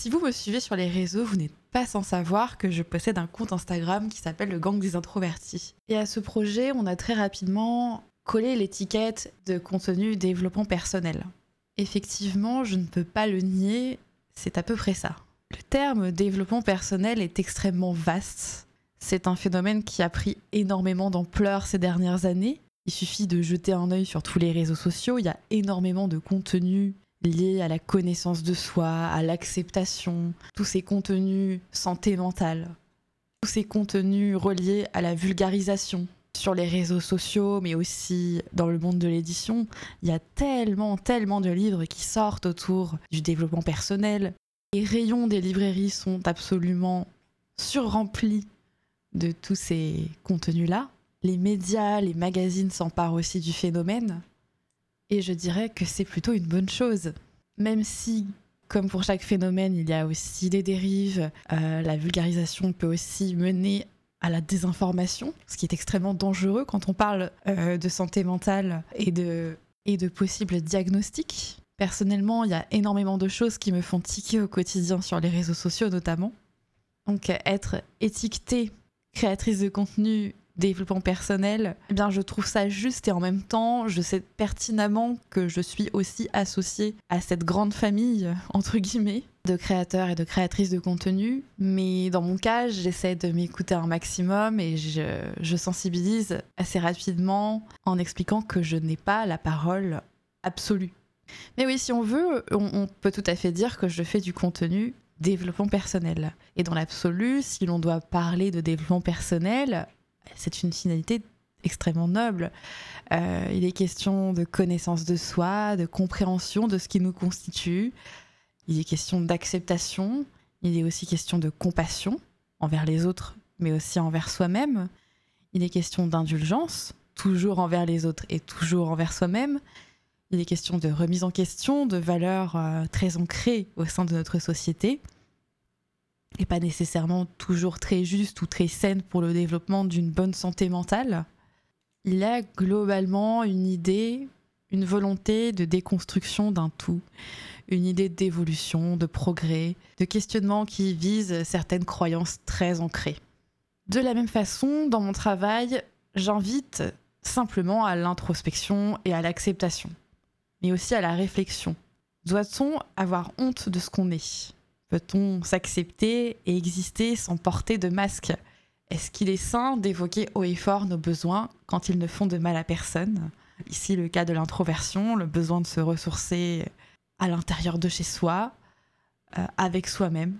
Si vous me suivez sur les réseaux, vous n'êtes pas sans savoir que je possède un compte Instagram qui s'appelle le Gang des Introvertis. Et à ce projet, on a très rapidement collé l'étiquette de contenu développement personnel. Effectivement, je ne peux pas le nier, c'est à peu près ça. Le terme développement personnel est extrêmement vaste. C'est un phénomène qui a pris énormément d'ampleur ces dernières années. Il suffit de jeter un œil sur tous les réseaux sociaux, il y a énormément de contenu liés à la connaissance de soi, à l'acceptation, tous ces contenus santé mentale, tous ces contenus reliés à la vulgarisation sur les réseaux sociaux, mais aussi dans le monde de l'édition. Il y a tellement, tellement de livres qui sortent autour du développement personnel. Les rayons des librairies sont absolument surremplis de tous ces contenus-là. Les médias, les magazines s'emparent aussi du phénomène. Et je dirais que c'est plutôt une bonne chose. Même si, comme pour chaque phénomène, il y a aussi des dérives, euh, la vulgarisation peut aussi mener à la désinformation, ce qui est extrêmement dangereux quand on parle euh, de santé mentale et de, et de possibles diagnostics. Personnellement, il y a énormément de choses qui me font tiquer au quotidien sur les réseaux sociaux notamment. Donc être étiquetée créatrice de contenu développement personnel, eh bien je trouve ça juste et en même temps, je sais pertinemment que je suis aussi associée à cette grande famille entre guillemets de créateurs et de créatrices de contenu, mais dans mon cas, j'essaie de m'écouter un maximum et je, sensibilise assez rapidement en expliquant que je n'ai pas la parole absolue. Mais oui, si on veut, on peut tout à fait dire que je fais du contenu développement personnel. Et dans l'absolu, si l'on doit parler de développement personnel, c'est une finalité extrêmement noble. Euh, il est question de connaissance de soi, de compréhension de ce qui nous constitue. Il est question d'acceptation. Il est aussi question de compassion envers les autres, mais aussi envers soi-même. Il est question d'indulgence, toujours envers les autres et toujours envers soi-même. Il est question de remise en question, de valeurs euh, très ancrées au sein de notre société et pas nécessairement toujours très juste ou très saine pour le développement d'une bonne santé mentale. Il a globalement une idée, une volonté de déconstruction d'un tout, une idée d'évolution, de progrès, de questionnement qui vise certaines croyances très ancrées. De la même façon, dans mon travail, j'invite simplement à l'introspection et à l'acceptation, mais aussi à la réflexion. Doit-on avoir honte de ce qu'on est? Peut-on s'accepter et exister sans porter de masque? Est-ce qu'il est sain d'évoquer haut et fort nos besoins quand ils ne font de mal à personne? Ici, le cas de l'introversion, le besoin de se ressourcer à l'intérieur de chez soi, euh, avec soi-même.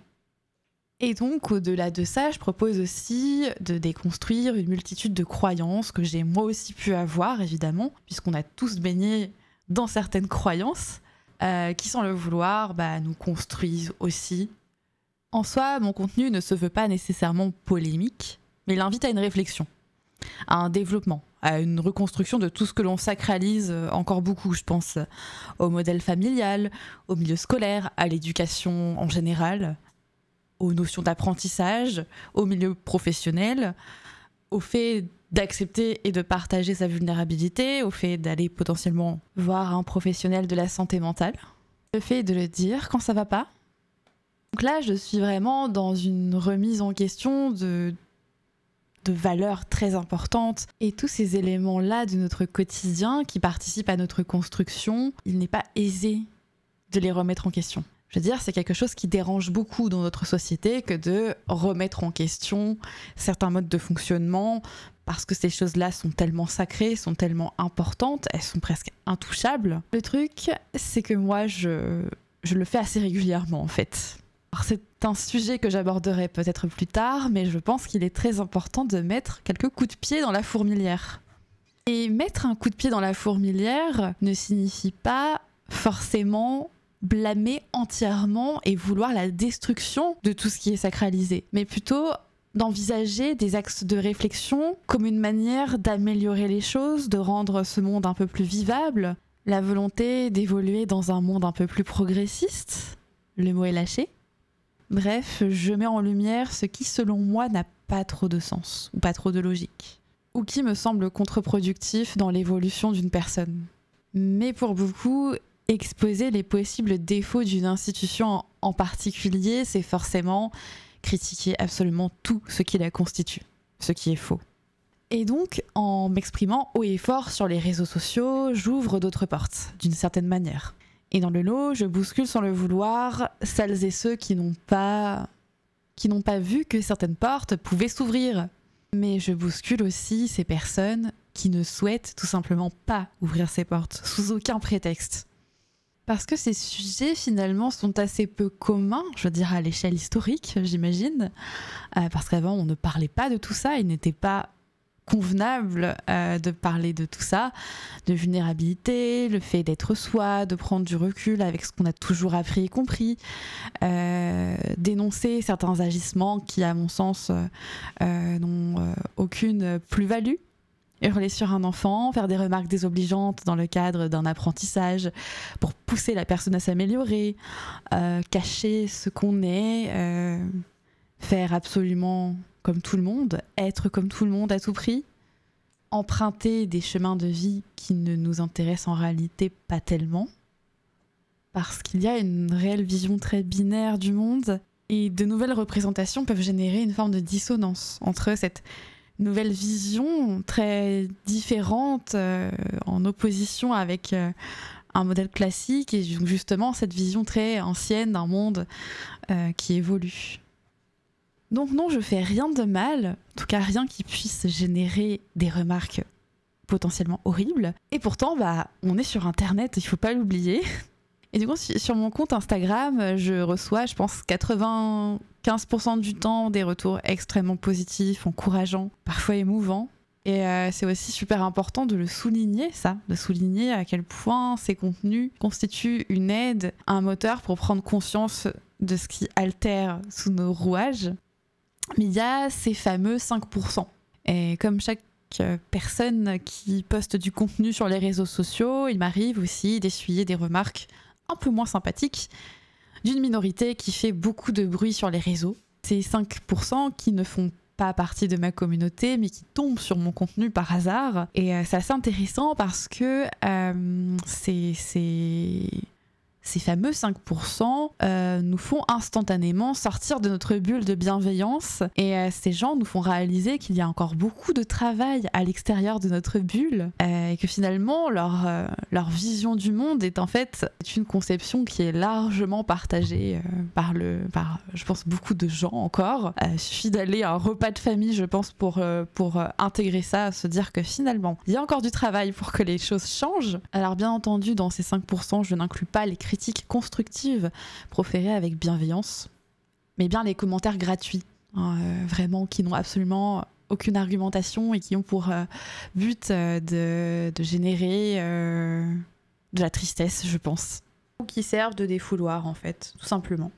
Et donc, au-delà de ça, je propose aussi de déconstruire une multitude de croyances que j'ai moi aussi pu avoir, évidemment, puisqu'on a tous baigné dans certaines croyances. Euh, qui, sans le vouloir, bah, nous construisent aussi. En soi, mon contenu ne se veut pas nécessairement polémique, mais il invite à une réflexion, à un développement, à une reconstruction de tout ce que l'on sacralise euh, encore beaucoup, je pense, au modèle familial, au milieu scolaire, à l'éducation en général, aux notions d'apprentissage, au milieu professionnel, au fait d'accepter et de partager sa vulnérabilité, au fait d'aller potentiellement voir un professionnel de la santé mentale, le fait de le dire quand ça va pas. Donc là, je suis vraiment dans une remise en question de, de valeurs très importantes et tous ces éléments-là de notre quotidien qui participent à notre construction, il n'est pas aisé de les remettre en question. Je veux dire, c'est quelque chose qui dérange beaucoup dans notre société que de remettre en question certains modes de fonctionnement parce que ces choses-là sont tellement sacrées, sont tellement importantes, elles sont presque intouchables. Le truc, c'est que moi, je, je le fais assez régulièrement en fait. C'est un sujet que j'aborderai peut-être plus tard, mais je pense qu'il est très important de mettre quelques coups de pied dans la fourmilière. Et mettre un coup de pied dans la fourmilière ne signifie pas forcément blâmer entièrement et vouloir la destruction de tout ce qui est sacralisé, mais plutôt d'envisager des axes de réflexion comme une manière d'améliorer les choses, de rendre ce monde un peu plus vivable, la volonté d'évoluer dans un monde un peu plus progressiste, le mot est lâché. Bref, je mets en lumière ce qui selon moi n'a pas trop de sens, ou pas trop de logique, ou qui me semble contre-productif dans l'évolution d'une personne. Mais pour beaucoup, exposer les possibles défauts d'une institution en particulier, c'est forcément critiquer absolument tout ce qui la constitue, ce qui est faux. Et donc, en m'exprimant haut et fort sur les réseaux sociaux, j'ouvre d'autres portes, d'une certaine manière. Et dans le lot, je bouscule sans le vouloir celles et ceux qui n'ont pas qui n'ont pas vu que certaines portes pouvaient s'ouvrir. Mais je bouscule aussi ces personnes qui ne souhaitent tout simplement pas ouvrir ces portes, sous aucun prétexte. Parce que ces sujets finalement sont assez peu communs, je veux dire à l'échelle historique, j'imagine. Euh, parce qu'avant on ne parlait pas de tout ça, il n'était pas convenable euh, de parler de tout ça, de vulnérabilité, le fait d'être soi, de prendre du recul avec ce qu'on a toujours appris et compris, euh, dénoncer certains agissements qui, à mon sens, n'ont aucune plus-value. Hurler sur un enfant, faire des remarques désobligeantes dans le cadre d'un apprentissage pour pousser la personne à s'améliorer, cacher ce qu'on est, faire absolument comme tout le monde, être comme tout le monde à tout prix, emprunter des chemins de vie qui ne nous intéressent en réalité pas tellement, parce qu'il y a une réelle vision très binaire du monde, et de nouvelles représentations peuvent générer une forme de dissonance entre cette nouvelle vision très différente, euh, en opposition avec euh, un modèle classique, et justement cette vision très ancienne d'un monde euh, qui évolue. Donc non, je fais rien de mal, en tout cas rien qui puisse générer des remarques potentiellement horribles. Et pourtant, bah, on est sur Internet, il faut pas l'oublier. Et du coup, sur mon compte Instagram, je reçois, je pense, 95% du temps des retours extrêmement positifs, encourageants, parfois émouvants. Et euh, c'est aussi super important de le souligner, ça, de souligner à quel point ces contenus constituent une aide, un moteur pour prendre conscience de ce qui altère sous nos rouages mais il y a ces fameux 5%. Et comme chaque euh, personne qui poste du contenu sur les réseaux sociaux, il m'arrive aussi d'essuyer des remarques un peu moins sympathiques d'une minorité qui fait beaucoup de bruit sur les réseaux. Ces 5% qui ne font pas partie de ma communauté, mais qui tombent sur mon contenu par hasard. Et euh, c'est assez intéressant parce que euh, c'est ces fameux 5% euh, nous font instantanément sortir de notre bulle de bienveillance et euh, ces gens nous font réaliser qu'il y a encore beaucoup de travail à l'extérieur de notre bulle euh, et que finalement leur, leur vision du monde est en fait une conception qui est largement partagée par, le, par, je pense, beaucoup de gens encore. il suffit d'aller à un repas de famille, je pense, pour, pour intégrer ça, se dire que finalement, il y a encore du travail pour que les choses changent. Alors bien entendu, dans ces 5%, je n'inclus pas les critiques constructive proférée avec bienveillance, mais bien les commentaires gratuits, hein, euh, vraiment qui n'ont absolument aucune argumentation et qui ont pour euh, but euh, de, générer de la tristesse, je pense. Ou qui servent de défouloir, en fait, tout simplement.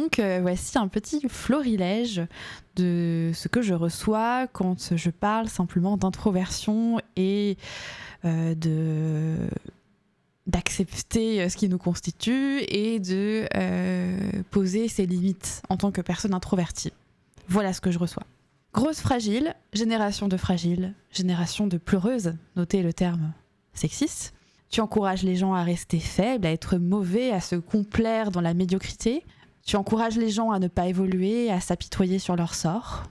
Donc voici un petit florilège de ce que je reçois quand je parle simplement d'introversion et de d'accepter euh, ce qui nous constitue et de euh, poser ses limites en tant que personne introvertie. Voilà ce que je reçois. Grosse fragile, génération de fragiles, génération de pleureuses, notez le terme sexiste. Tu encourages les gens à rester faibles, à être mauvais, à se complaire dans la médiocrité. Tu encourages les gens à ne pas évoluer, à s'apitoyer sur leur sort.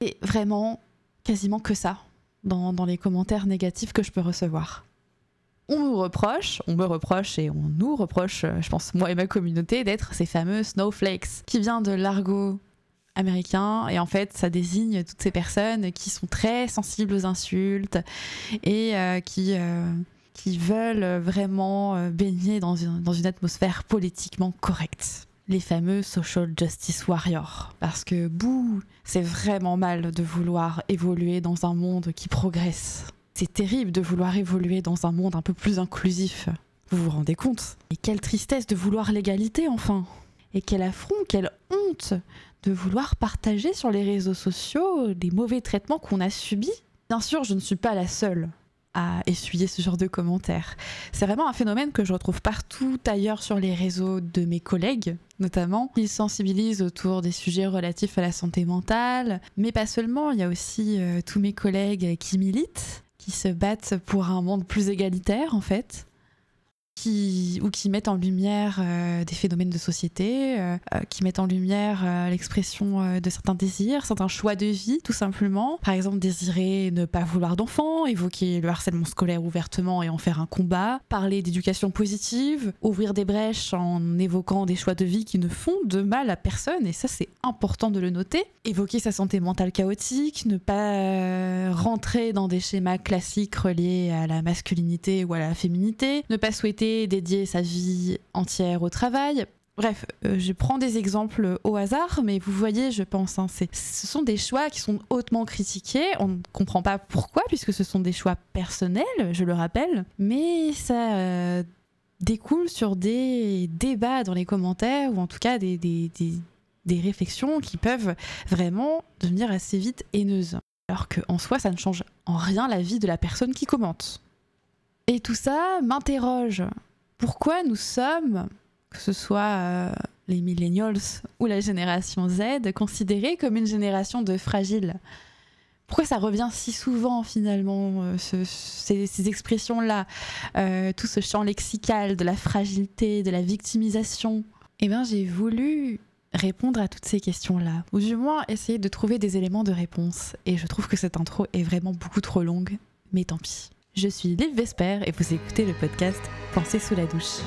Et vraiment, quasiment que ça dans, dans les commentaires négatifs que je peux recevoir on nous reproche, on me reproche et on nous reproche, euh, je pense moi et ma communauté, d'être ces fameux snowflakes, qui vient de l'argot américain et en fait ça désigne toutes ces personnes qui sont très sensibles aux insultes et euh, qui, euh, qui veulent vraiment baigner dans une, dans une atmosphère politiquement correcte. Les fameux social justice warriors. Parce que bouh, c'est vraiment mal de vouloir évoluer dans un monde qui progresse c'est terrible de vouloir évoluer dans un monde un peu plus inclusif. Vous vous rendez compte? Et quelle tristesse de vouloir l'égalité enfin Et quel affront, quelle honte de vouloir partager sur les réseaux sociaux les mauvais traitements qu'on a subis. Bien sûr, je ne suis pas la seule à essuyer ce genre de commentaires. C'est vraiment un phénomène que je retrouve partout ailleurs sur les réseaux de mes collègues, notamment. Ils sensibilisent autour des sujets relatifs à la santé mentale, mais pas seulement, il y a aussi euh, tous mes collègues qui militent qui se battent pour un monde plus égalitaire en fait. Qui, ou qui mettent en lumière euh, des phénomènes de société, euh, euh, qui mettent en lumière l'expression de certains désirs, certains choix de vie, tout simplement. Par exemple, désirer ne pas vouloir d'enfants, évoquer le harcèlement scolaire ouvertement et en faire un combat, parler d'éducation positive, ouvrir des brèches en évoquant des choix de vie qui ne font de mal à personne, et ça c'est important de le noter. Évoquer sa santé mentale chaotique, ne pas rentrer dans des schémas classiques reliés à la masculinité ou à la féminité, ne pas souhaiter dédier sa vie entière au travail. Bref, euh, je prends des exemples au hasard, mais vous voyez, je pense, hein, ce sont des choix qui sont hautement critiqués. On ne comprend pas pourquoi, puisque ce sont des choix personnels, je le rappelle, mais ça euh, découle sur des débats dans les commentaires, ou en tout cas des, des, des réflexions qui peuvent vraiment devenir assez vite haineuses. Alors qu'en soi, ça ne change en rien la vie de la personne qui commente. Et tout ça m'interroge. Pourquoi nous sommes, que ce soit euh, les millennials ou la génération Z, considérés comme une génération de fragiles? Pourquoi ça revient si souvent finalement, euh, ces, expressions-là, euh, tout ce champ lexical de la fragilité, de la victimisation? Eh bien j'ai voulu répondre à toutes ces questions-là, ou du moins essayer de trouver des éléments de réponse. Et je trouve que cette intro est vraiment beaucoup trop longue, mais tant pis. Je suis Liv Vesper et vous écoutez le podcast Pensez sous la douche.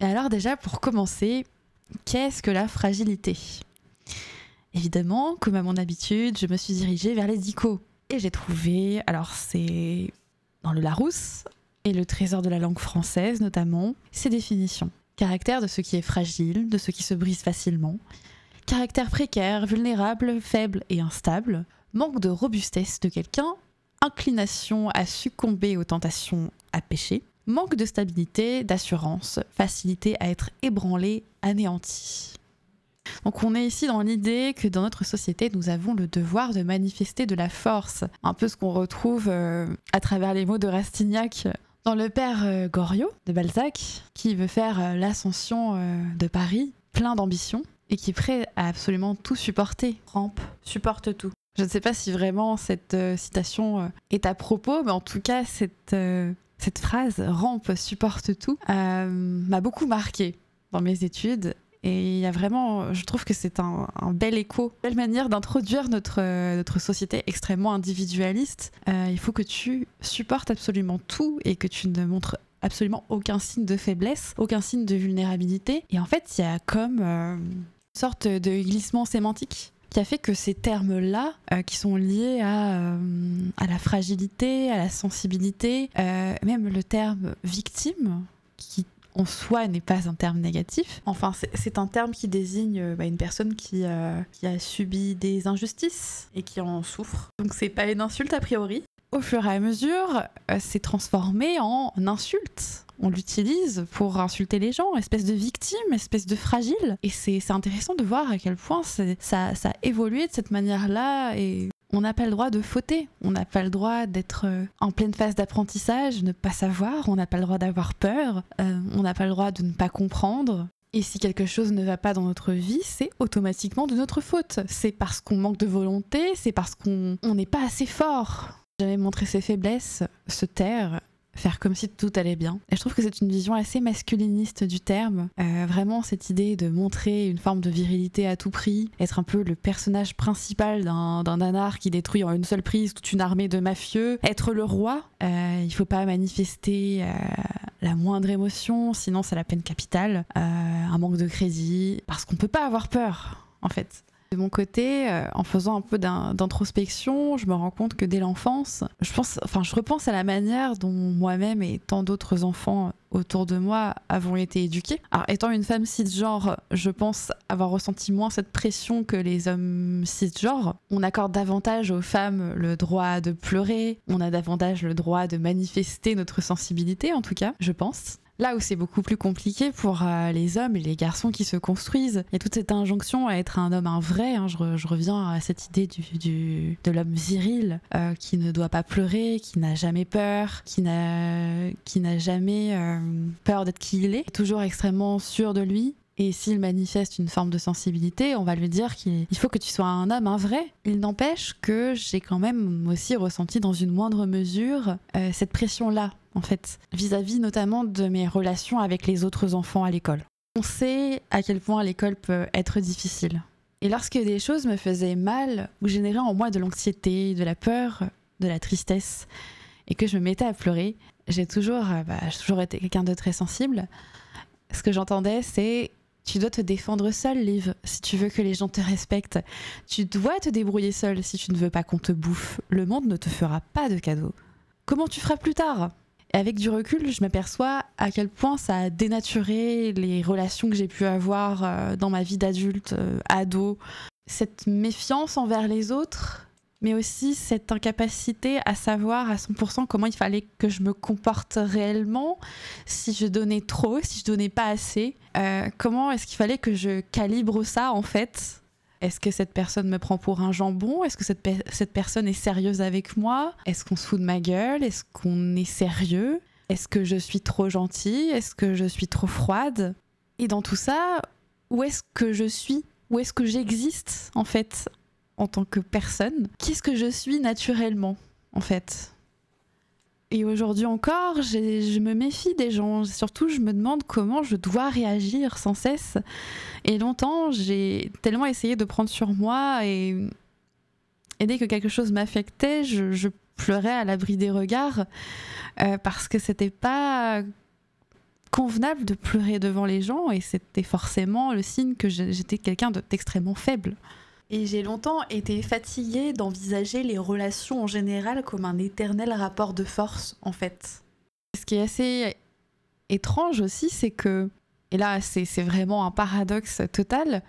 alors déjà, pour commencer, qu'est-ce que la fragilité? Évidemment, comme à mon habitude, je me suis dirigée vers les dico. Et j'ai trouvé, alors c'est dans le Larousse et le trésor de la langue française notamment, ces définitions. Caractère de ce qui est fragile, de ce qui se brise facilement. Caractère précaire, vulnérable, faible et instable. Manque de robustesse de quelqu'un. Inclination à succomber aux tentations à pécher. Manque de stabilité, d'assurance, facilité à être ébranlé, anéanti. Donc on est ici dans l'idée que dans notre société, nous avons le devoir de manifester de la force, un peu ce qu'on retrouve euh, à travers les mots de Rastignac dans le père euh, Goriot de Balzac, qui veut faire euh, l'ascension de Paris, plein d'ambition, et qui est prêt à absolument tout supporter. Rampe, supporte tout. Je ne sais pas si vraiment cette citation est à propos, mais en tout cas, cette, cette phrase, rampe, supporte tout, m'a beaucoup marqué dans mes études et il y a vraiment, je trouve que c'est un, bel écho, une belle manière d'introduire notre, notre société extrêmement individualiste. Euh, il faut que tu supportes absolument tout et que tu ne montres absolument aucun signe de faiblesse, aucun signe de vulnérabilité. Et en fait, il y a comme euh, une sorte de glissement sémantique qui a fait que ces termes-là, euh, qui sont liés à, à la fragilité, à la sensibilité, même le terme victime, qui en soi n'est pas un terme négatif. Enfin, c'est un terme qui désigne euh, bah, une personne qui, euh, qui, a subi des injustices et qui en souffre. Donc c'est pas une insulte a priori. Au fur et à mesure, euh, c'est transformé en insulte. On l'utilise pour insulter les gens, espèce de victime, espèce de fragile. Et c'est intéressant de voir à quel point ça, ça a évolué de cette manière-là et on n'a pas le droit de fauter, on n'a pas le droit d'être euh, en pleine phase d'apprentissage, ne pas savoir, on n'a pas le droit d'avoir peur, euh, on n'a pas le droit de ne pas comprendre. Et si quelque chose ne va pas dans notre vie, c'est automatiquement de notre faute. C'est parce qu'on manque de volonté, c'est parce qu'on n'est pas assez fort. Jamais montrer ses faiblesses, se taire, faire comme si tout allait bien. Et je trouve que c'est une vision assez masculiniste du terme. Euh, vraiment cette idée de montrer une forme de virilité à tout prix, être un peu le personnage principal d'un nanar qui détruit en une seule prise toute une armée de mafieux, être le roi. Euh, il faut pas manifester euh, la moindre émotion, sinon c'est la peine capitale. Euh, un manque de crédit, parce qu'on peut pas avoir peur en fait. De mon côté, euh, en faisant un peu d'introspection, je me rends compte que dès l'enfance, je pense, enfin, je repense à la manière dont moi-même et tant d'autres enfants autour de moi avons été éduqués. Alors, étant une femme cisgenre, je pense avoir ressenti moins cette pression que les hommes cisgenres. On accorde davantage aux femmes le droit de pleurer, on a davantage le droit de manifester notre sensibilité, en tout cas, je pense. Là où c'est beaucoup plus compliqué pour euh, les hommes et les garçons qui se construisent, il y a toute cette injonction à être un homme, un vrai. Hein. je, reviens à cette idée du, de l'homme viril euh, qui ne doit pas pleurer, qui n'a jamais peur, qui n'a, qui n'a jamais euh, peur d'être qui il est, toujours extrêmement sûr de lui. Et s'il manifeste une forme de sensibilité, on va lui dire qu'il faut que tu sois un homme, un vrai. Il n'empêche que j'ai quand même aussi ressenti dans une moindre mesure cette pression-là en fait, vis-à-vis notamment de mes relations avec les autres enfants à l'école. On sait à quel point l'école peut être difficile. Et lorsque des choses me faisaient mal ou généraient en moi de l'anxiété, de la peur, de la tristesse, et que je me mettais à pleurer, j'ai toujours, euh, bah, toujours été quelqu'un de très sensible. Ce que j'entendais, c'est tu dois te défendre seul, Liv, si tu veux que les gens te respectent. Tu dois te débrouiller seul si tu ne veux pas qu'on te bouffe. Le monde ne te fera pas de cadeaux. Comment tu feras plus tard? Avec du recul, je m'aperçois à quel point ça a dénaturé les relations que j'ai pu avoir euh, dans ma vie d'adulte, euh, ado. Cette méfiance envers les autres, mais aussi cette incapacité à savoir à 100% comment il fallait que je me comporte réellement, si je donnais trop, si je donnais pas assez, euh, comment est-ce qu'il fallait que je calibre ça en fait? Est-ce que cette personne me prend pour un jambon? Est-ce que cette, personne est sérieuse avec moi? Est-ce qu'on se fout de ma gueule? Est-ce qu'on est sérieux? Est-ce que je suis trop gentille? Est-ce que je suis trop froide? Et dans tout ça, où est-ce que je suis? Où est-ce que j'existe en fait en tant que personne? Qu'est-ce que je suis naturellement en fait? Et aujourd'hui encore, je me méfie des gens. Surtout, je me demande comment je dois réagir sans cesse. Et longtemps, j'ai tellement essayé de prendre sur moi et, dès que quelque chose m'affectait, je, pleurais à l'abri des regards euh, parce que c'était pas convenable de pleurer devant les gens et c'était forcément le signe que j'étais quelqu'un d'extrêmement faible. Et j'ai longtemps été fatiguée d'envisager les relations en général comme un éternel rapport de force, en fait. Ce qui est assez étrange aussi, c'est que, et là c'est vraiment un paradoxe total,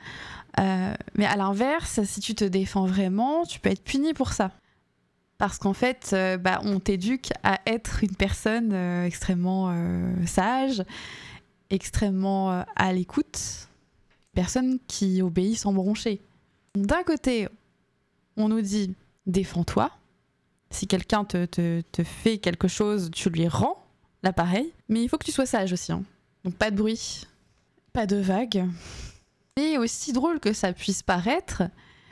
euh, mais à l'inverse, si tu te défends vraiment, tu peux être puni pour ça. Parce qu'en fait, euh, bah, on t'éduque à être une personne euh, extrêmement sage, extrêmement à l'écoute, personne qui obéit sans broncher. D'un côté, on nous dit défends-toi. Si quelqu'un te, fait quelque chose, tu lui rends l'appareil. Mais il faut que tu sois sage aussi. Hein. Donc pas de bruit, pas de vagues. Et aussi drôle que ça puisse paraître,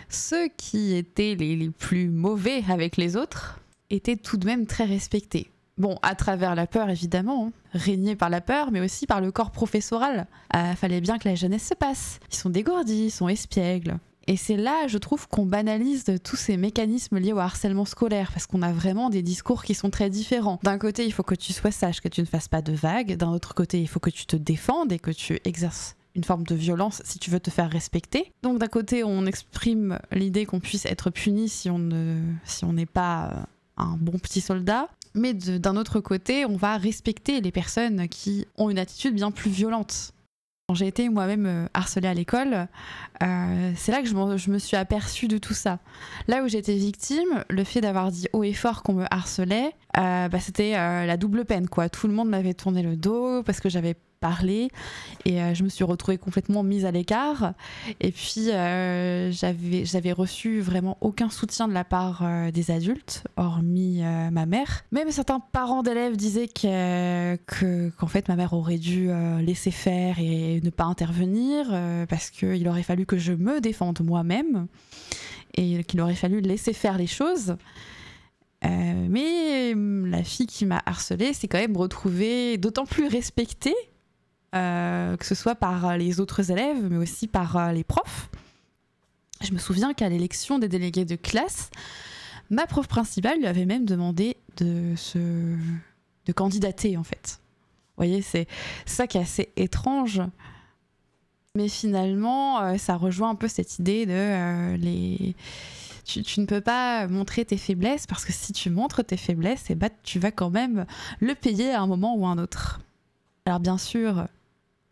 ceux qui étaient les, plus mauvais avec les autres étaient tout de même très respectés. Bon, à travers la peur, évidemment, hein. régnés par la peur, mais aussi par le corps professoral. Ah, fallait bien que la jeunesse se passe. Ils sont dégourdis, ils sont espiègles. Et c'est là, je trouve, qu'on banalise tous ces mécanismes liés au harcèlement scolaire, parce qu'on a vraiment des discours qui sont très différents. D'un côté, il faut que tu sois sage, que tu ne fasses pas de vagues. D'un autre côté, il faut que tu te défendes et que tu exerces une forme de violence si tu veux te faire respecter. Donc d'un côté, on exprime l'idée qu'on puisse être puni si on ne, si on n'est pas un bon petit soldat. Mais d'un autre côté, on va respecter les personnes qui ont une attitude bien plus violente. J'ai été moi-même euh, harcelée à l'école, euh, c'est là que je, me suis aperçue de tout ça. Là où j'étais victime, le fait d'avoir dit haut et fort qu'on me harcelait, euh, bah, c'était la double peine. Tout le monde m'avait tourné le dos parce que j'avais et euh, je me suis retrouvée complètement mise à l'écart. Et puis euh, j'avais reçu vraiment aucun soutien de la part euh, des adultes hormis ma mère. Même certains parents d'élèves disaient que qu'en fait ma mère aurait dû laisser faire et ne pas intervenir parce qu'il aurait fallu que je me défende moi-même et qu'il aurait fallu laisser faire les choses. Mais la fille qui m'a harcelée s'est quand même retrouvée d'autant plus respectée que ce soit par les autres élèves, mais aussi par euh, les profs. Je me souviens qu'à l'élection des délégués de classe, ma prof principale lui avait même demandé de se de candidater en fait. Vous voyez, c'est ça qui est assez étrange. Mais finalement, euh, ça rejoint un peu cette idée de les. Tu, ne peux pas montrer tes faiblesses parce que si tu montres tes faiblesses, ben, tu vas quand même le payer à un moment ou à un autre. Alors bien sûr,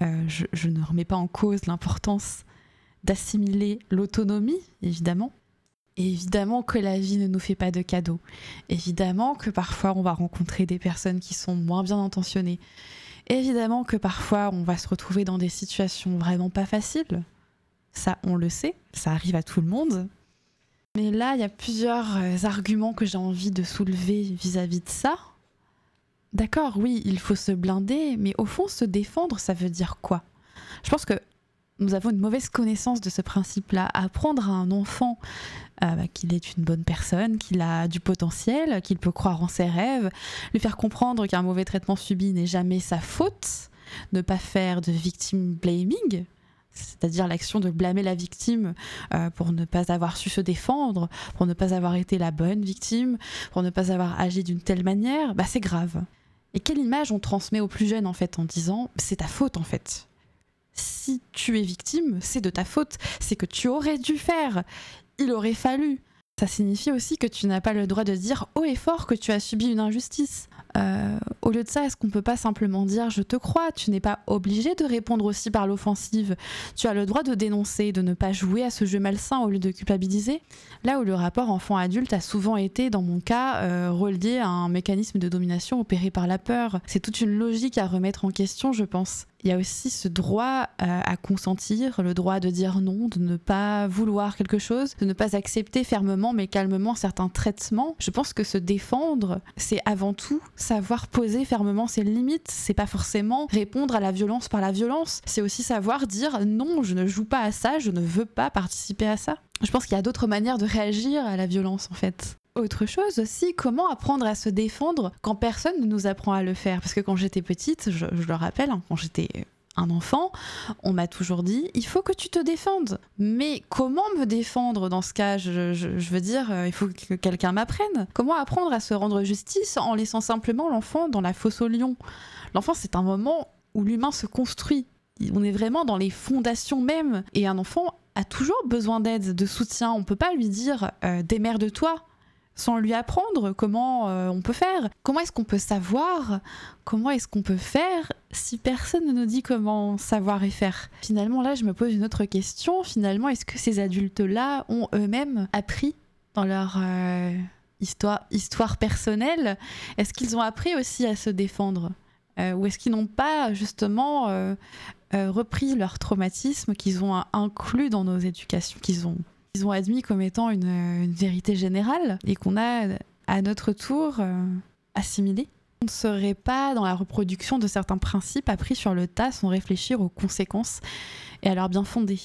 euh, je, ne remets pas en cause l'importance d'assimiler l'autonomie, évidemment. évidemment que la vie ne nous fait pas de cadeaux. Évidemment que parfois on va rencontrer des personnes qui sont moins bien intentionnées. Évidemment que parfois on va se retrouver dans des situations vraiment pas faciles. Ça, on le sait, ça arrive à tout le monde. Mais là, il y a plusieurs arguments que j'ai envie de soulever vis-à-vis de ça. D'accord, oui, il faut se blinder, mais au fond, se défendre, ça veut dire quoi? Je pense que nous avons une mauvaise connaissance de ce principe-là. Apprendre à un enfant euh, bah, qu'il est une bonne personne, qu'il a du potentiel, qu'il peut croire en ses rêves, lui faire comprendre qu'un mauvais traitement subi n'est jamais sa faute, ne pas faire de victim blaming, c'est-à-dire l'action de blâmer la victime euh, pour ne pas avoir su se défendre, pour ne pas avoir été la bonne victime, pour ne pas avoir agi d'une telle manière, bah c'est grave. Et quelle image on transmet aux plus jeunes en fait en disant c'est ta faute en fait. Si tu es victime, c'est de ta faute, c'est que tu aurais dû faire, il aurait fallu. Ça signifie aussi que tu n'as pas le droit de dire haut et fort que tu as subi une injustice. Euh, au lieu de ça, est-ce qu'on peut pas simplement dire je te crois Tu n'es pas obligé de répondre aussi par l'offensive. Tu as le droit de dénoncer, de ne pas jouer à ce jeu malsain au lieu de culpabiliser. Là où le rapport enfant-adulte a souvent été, dans mon cas, euh, relié à un mécanisme de domination opéré par la peur. C'est toute une logique à remettre en question, je pense il y a aussi ce droit euh, à, consentir, le droit de dire non, de ne pas vouloir quelque chose, de ne pas accepter fermement mais calmement certains traitements. Je pense que se défendre, c'est avant tout savoir poser fermement ses limites. C'est pas forcément répondre à la violence par la violence. C'est aussi savoir dire non, je ne joue pas à ça, je ne veux pas participer à ça. Je pense qu'il y a d'autres manières de réagir à la violence en fait. Autre chose aussi, comment apprendre à se défendre quand personne ne nous apprend à le faire? Parce que quand j'étais petite, je, le rappelle, hein, quand j'étais un enfant, on m'a toujours dit il faut que tu te défendes. Mais comment me défendre dans ce cas? Je, veux dire, euh, il faut que quelqu'un m'apprenne. Comment apprendre à se rendre justice en laissant simplement l'enfant dans la fosse au lion L'enfant, c'est un moment où l'humain se construit. On est vraiment dans les fondations même. Et un enfant a toujours besoin d'aide, de soutien. On peut pas lui dire euh, démerde-toi sans lui apprendre comment euh, on peut faire. Comment est-ce qu'on peut savoir Comment est-ce qu'on peut faire si personne ne nous dit comment savoir et faire? Finalement, là, je me pose une autre question. Finalement, est-ce que ces adultes-là ont eux-mêmes appris dans leur euh, histoire, personnelle? Est-ce qu'ils ont appris aussi à se défendre? Euh, Ou est-ce qu'ils n'ont pas justement repris leur traumatisme qu'ils ont inclus dans nos éducations, ils ont admis comme étant une, vérité générale et qu'on a à notre tour euh, assimilé. On ne serait pas dans la reproduction de certains principes appris sur le tas sans réfléchir aux conséquences et à leur bien fondé.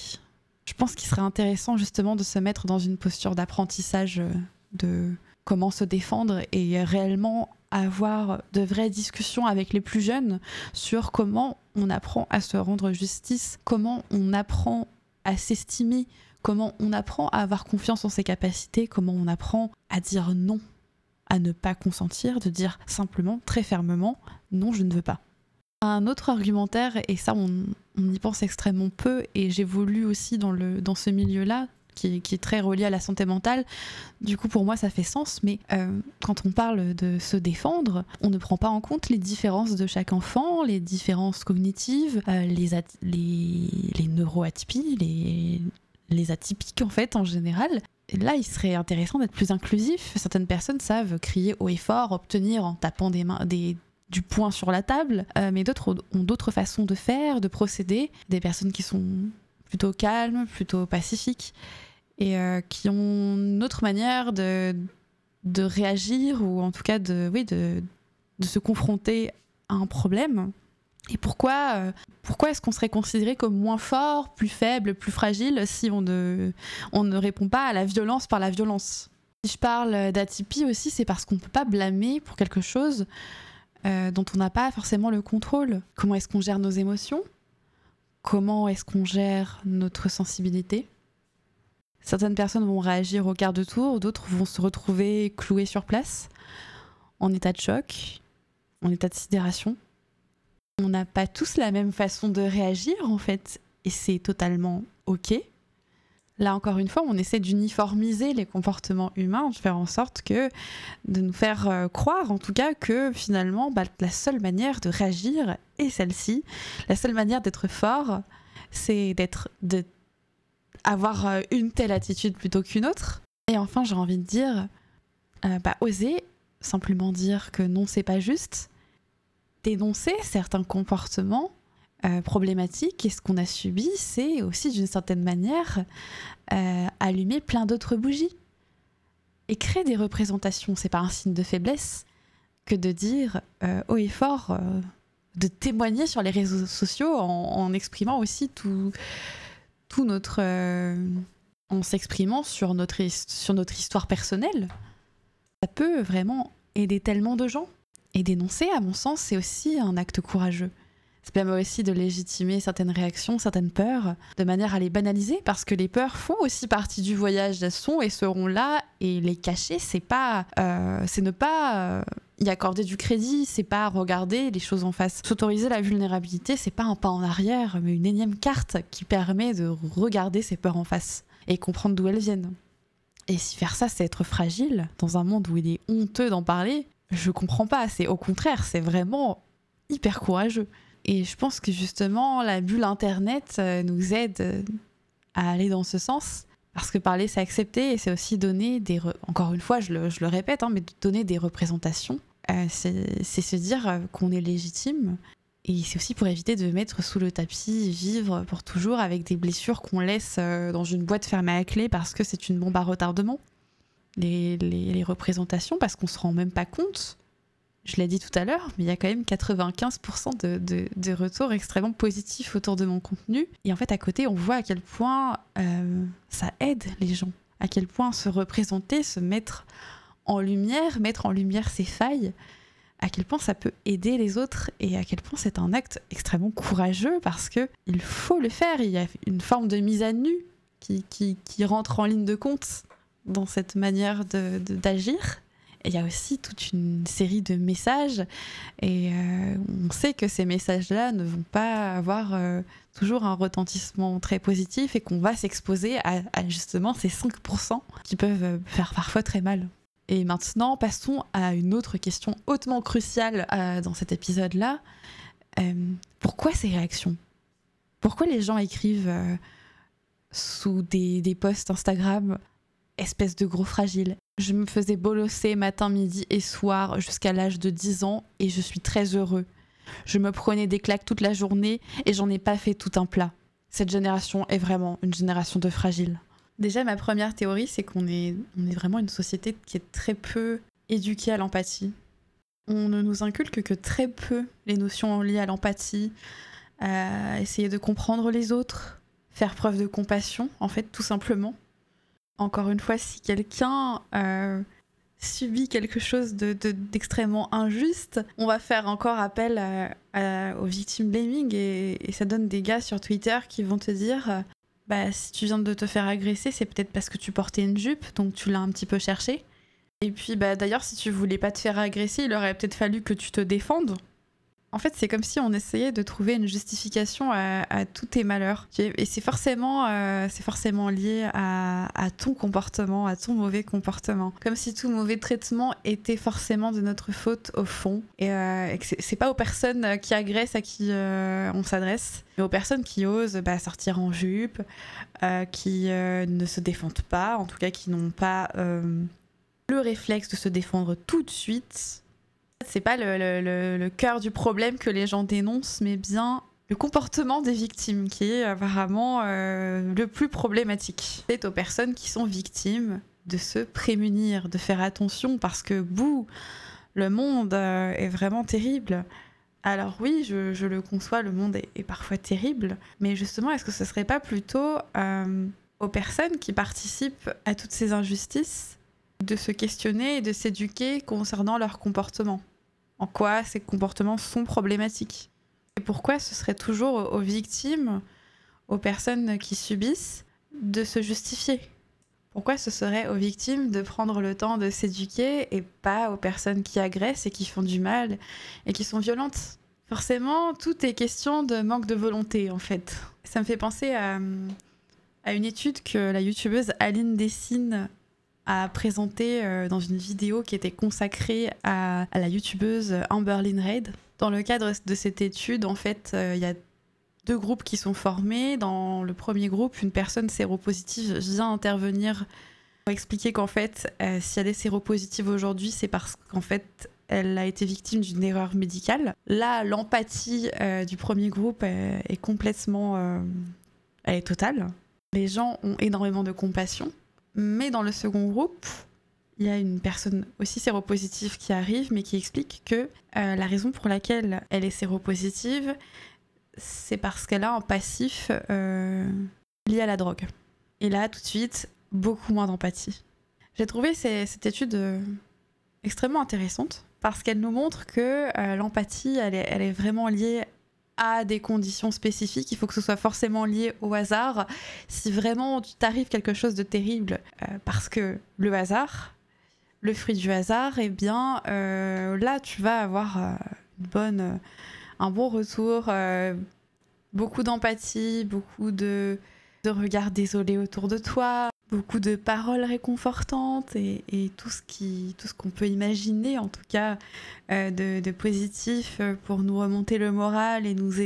Je pense qu'il serait intéressant justement de se mettre dans une posture d'apprentissage euh, de comment se défendre et réellement avoir de vraies discussions avec les plus jeunes sur comment on apprend à se rendre justice, comment on apprend à s'estimer, comment on apprend à avoir confiance en ses capacités, comment on apprend à dire non, à ne pas consentir, de dire simplement, très fermement, non, je ne veux pas. Un autre argumentaire, et ça on, y pense extrêmement peu, et j'évolue aussi dans, ce milieu-là, qui, est très relié à la santé mentale. Du coup, pour moi, ça fait sens. Mais euh, quand on parle de se défendre, on ne prend pas en compte les différences de chaque enfant, les différences cognitives, euh, les, les, les neuroatypies, les, les atypiques en fait en général. là, il serait intéressant d'être plus inclusif. Certaines personnes savent crier haut et fort, obtenir en tapant des mains, des, du poing sur la table, euh, mais d'autres ont d'autres façons de faire, de procéder. Des personnes qui sont plutôt calmes, plutôt pacifiques, et euh, qui ont une autre manière de, de réagir, ou en tout cas de, oui, de, de se confronter à un problème et pourquoi, euh, pourquoi est-ce qu'on serait considéré comme moins fort, plus faible, plus fragile si on ne, on ne répond pas à la violence par la violence? Si je parle d'atypie aussi, c'est parce qu'on ne peut pas blâmer pour quelque chose euh, dont on n'a pas forcément le contrôle. Comment est-ce qu'on gère nos émotions? Comment est-ce qu'on gère notre sensibilité? Certaines personnes vont réagir au quart de tour, d'autres vont se retrouver clouées sur place, en état de choc, en état de sidération on n'a pas tous la même façon de réagir en fait, et c'est totalement ok. Là encore une fois, on essaie d'uniformiser les comportements humains, de faire en sorte que, de nous faire euh, croire en tout cas que finalement, bah, la seule manière de réagir est celle-ci. La seule manière d'être fort, c'est d'être, avoir euh, une telle attitude plutôt qu'une autre. Et enfin, j'ai envie de dire, euh, bah, oser simplement dire que non, c'est pas juste, dénoncer certains comportements euh, problématiques et ce qu'on a subi, c'est aussi d'une certaine manière euh, allumer plein d'autres bougies et créer des représentations. C'est pas un signe de faiblesse que de dire euh, haut et fort, de témoigner sur les réseaux sociaux en, exprimant aussi tout, tout notre, en s'exprimant sur notre, sur notre histoire personnelle. Ça peut vraiment aider tellement de gens. Et dénoncer, à mon sens, c'est aussi un acte courageux. Ça permet aussi de légitimer certaines réactions, certaines peurs, de manière à les banaliser, parce que les peurs font aussi partie du voyage d'Asson et seront là. Et les cacher, c'est pas, euh, c'est ne pas euh, y accorder du crédit, c'est pas regarder les choses en face. S'autoriser la vulnérabilité, c'est pas un pas en arrière, mais une énième carte qui permet de regarder ses peurs en face et comprendre d'où elles viennent. Et si faire ça, c'est être fragile dans un monde où il est honteux d'en parler, je comprends pas. C'est au contraire, c'est vraiment hyper courageux. Et je pense que justement, la bulle Internet euh, nous aide euh, à aller dans ce sens. Parce que parler, c'est accepter et c'est aussi donner des... Encore une fois, je le, répète, hein, mais donner des représentations. Euh, c'est se dire qu'on est légitime. Et c'est aussi pour éviter de mettre sous le tapis, vivre pour toujours avec des blessures qu'on laisse dans une boîte fermée à clé parce que c'est une bombe à retardement. Les, représentations, parce qu'on se rend même pas compte je l'ai dit tout à l'heure, mais il y a quand même 95% de, retours extrêmement positifs autour de mon contenu. Et en fait, à côté, on voit à quel point euh, ça aide les gens, à quel point se représenter, se mettre en lumière, mettre en lumière ses failles, à quel point ça peut aider les autres et à quel point c'est un acte extrêmement courageux parce que il faut le faire. Il y a une forme de mise à nu qui, qui rentre en ligne de compte dans cette manière d'agir il y a aussi toute une série de messages et euh, on sait que ces messages-là ne vont pas avoir euh, toujours un retentissement très positif et qu'on va s'exposer à, justement ces 5% qui peuvent faire parfois très mal. Et maintenant, passons à une autre question hautement cruciale euh, dans cet épisode-là. pourquoi ces réactions? Pourquoi les gens écrivent sous des posts Instagram espèce de gros fragile je me faisais bolosser matin, midi et soir jusqu'à l'âge de 10 ans et je suis très heureux. Je me prenais des claques toute la journée et j'en ai pas fait tout un plat. Cette génération est vraiment une génération de fragiles. Déjà, ma première théorie, c'est qu'on est, on est vraiment une société qui est très peu éduquée à l'empathie. On ne nous inculque que très peu les notions liées à l'empathie, à essayer de comprendre les autres, faire preuve de compassion, en fait, tout simplement encore une fois, si quelqu'un euh, subit quelque chose d'extrêmement injuste, on va faire encore appel au victim blaming et, ça donne des gars sur Twitter qui vont te dire euh, bah, si tu viens de te faire agresser, c'est peut-être parce que tu portais une jupe, donc tu l'as un petit peu cherché. Et puis bah, d'ailleurs, si tu voulais pas te faire agresser, il aurait peut-être fallu que tu te défendes. En fait, c'est comme si on essayait de trouver une justification à, tous tes malheurs. Et c'est forcément, euh, lié à, ton comportement, à ton mauvais comportement. Comme si tout mauvais traitement était forcément de notre faute au fond. Et, euh, c'est pas aux personnes qui agressent à qui euh, on s'adresse, mais aux personnes qui osent bah, sortir en jupe, qui ne se défendent pas, en tout cas qui n'ont pas le réflexe de se défendre tout de suite c'est pas le, cœur du problème que les gens dénoncent, mais bien le comportement des victimes qui est vraiment euh, le plus problématique. C'est aux personnes qui sont victimes de se prémunir, de faire attention parce que bouh, le monde euh, est vraiment terrible. Alors oui, je, le conçois, le monde est, parfois terrible, mais justement, est-ce que ce serait pas plutôt euh, aux personnes qui participent à toutes ces injustices de se questionner et de s'éduquer concernant leur comportement. En quoi ces comportements sont problématiques. Et pourquoi ce serait toujours aux victimes, aux personnes qui subissent, de se justifier. Pourquoi ce serait aux victimes de prendre le temps de s'éduquer et pas aux personnes qui agressent et qui font du mal et qui sont violentes Forcément, tout est question de manque de volonté en fait. Ça me fait penser à, à une étude que la youtubeuse Aline Dessine a présenté euh, dans une vidéo qui était consacrée à, la youtubeuse Amber Lynn Reid. Dans le cadre de cette étude, en fait, euh, il y a deux groupes qui sont formés. Dans le premier groupe, une personne séropositive vient intervenir pour expliquer qu'en fait, euh, si elle est séropositive aujourd'hui, c'est parce qu'en fait, elle a été victime d'une erreur médicale. Là, l'empathie euh, du premier groupe est, complètement... Elle est totale. Les gens ont énormément de compassion. Mais dans le second groupe, il y a une personne aussi séropositive qui arrive, mais qui explique que euh, la raison pour laquelle elle est séropositive, c'est parce qu'elle a un passif lié à la drogue. Et là, tout de suite, beaucoup moins d'empathie. J'ai trouvé cette étude extrêmement intéressante parce qu'elle nous montre que euh, l'empathie, elle est, vraiment liée à des conditions spécifiques. Il faut que ce soit forcément lié au hasard. Si vraiment tu t'arrive quelque chose de terrible, euh, parce que le hasard, le fruit du hasard, eh bien euh, là tu vas avoir une bonne, un bon retour, beaucoup d'empathie, beaucoup de, de regards désolés autour de toi, beaucoup de paroles réconfortantes et, tout ce qui tout ce qu'on peut imaginer en tout cas euh, de, positif pour nous remonter le moral et nous,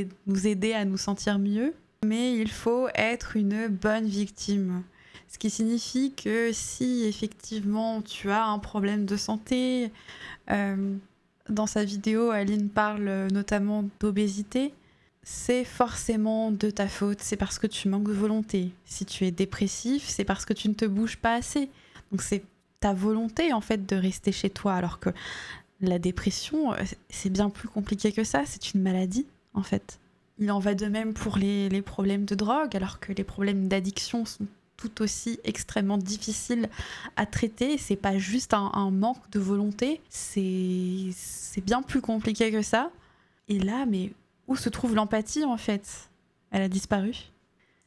aider à nous sentir mieux. Mais il faut être une bonne victime. Ce qui signifie que si effectivement tu as un problème de santé euh, dans sa vidéo Aline parle notamment d'obésité c'est forcément de ta faute, c'est parce que tu manques de volonté. Si tu es dépressif, c'est parce que tu ne te bouges pas assez. Donc c'est ta volonté en fait de rester chez toi, alors que la dépression, euh, c'est bien plus compliqué que ça, c'est une maladie en fait. Il en va de même pour les, problèmes de drogue, alors que les problèmes d'addiction sont tout aussi extrêmement difficiles à traiter. C'est pas juste un, un manque de volonté, c'est bien plus compliqué que ça. Et là, mais où se trouve l'empathie en fait Elle a disparu.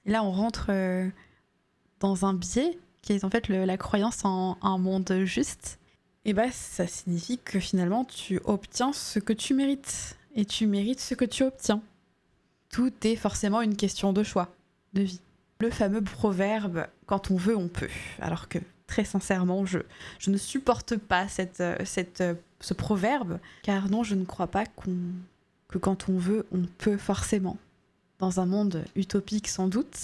Et là, on rentre euh, dans un biais qui est en fait la croyance en un monde juste. Et bah, ça signifie que finalement, tu obtiens ce que tu mérites. Et tu mérites ce que tu obtiens. Tout est forcément une question de choix, de vie. Le fameux proverbe quand on veut, on peut. Alors que très sincèrement, je, je ne supporte pas cette, euh, cette, euh, ce proverbe, car non, je ne crois pas qu'on que quand on veut, on peut forcément. Dans un monde utopique sans doute,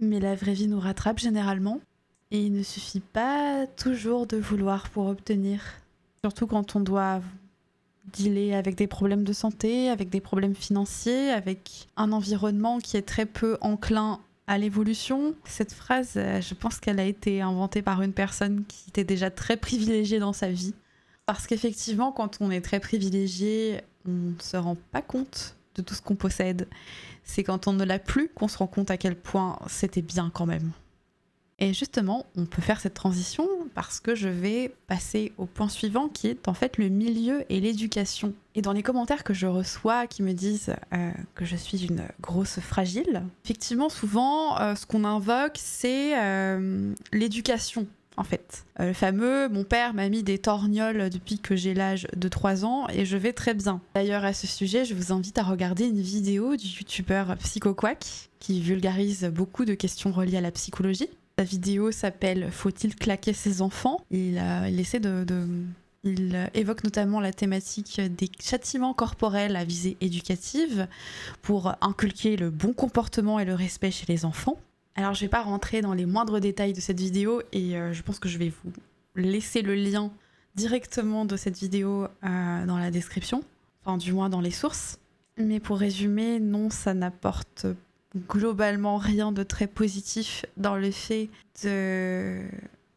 mais la vraie vie nous rattrape généralement, et il ne suffit pas toujours de vouloir pour obtenir. Surtout quand on doit dealer avec des problèmes de santé, avec des problèmes financiers, avec un environnement qui est très peu enclin à l'évolution. Cette phrase, euh, je pense qu'elle a été inventée par une personne qui était déjà très privilégiée dans sa vie. Parce qu'effectivement, quand on est très privilégié, on ne se rend pas compte de tout ce qu'on possède. C'est quand on ne l'a plus qu'on se rend compte à quel point c'était bien quand même. Et justement, on peut faire cette transition parce que je vais passer au point suivant qui est en fait le milieu et l'éducation. Et dans les commentaires que je reçois qui me disent euh, que je suis une grosse fragile, effectivement, souvent, euh, ce qu'on invoque, c'est euh, l'éducation en fait. Euh, le fameux, mon père m'a mis des torgnoles depuis que j'ai l'âge de 3 ans et je vais très bien. D'ailleurs, à ce sujet, je vous invite à regarder une vidéo du youtubeur PsychoQuack qui vulgarise beaucoup de questions reliées à la psychologie. La vidéo s'appelle Faut-il claquer ses enfants? Il, essaie de, Il évoque notamment la thématique des châtiments corporels à visée éducative pour inculquer le bon comportement et le respect chez les enfants. Alors je vais pas rentrer dans les moindres détails de cette vidéo et euh, je pense que je vais vous laisser le lien directement de cette vidéo euh, dans la description, enfin du moins dans les sources. Mais pour résumer, non, ça n'apporte globalement rien de très positif dans le fait de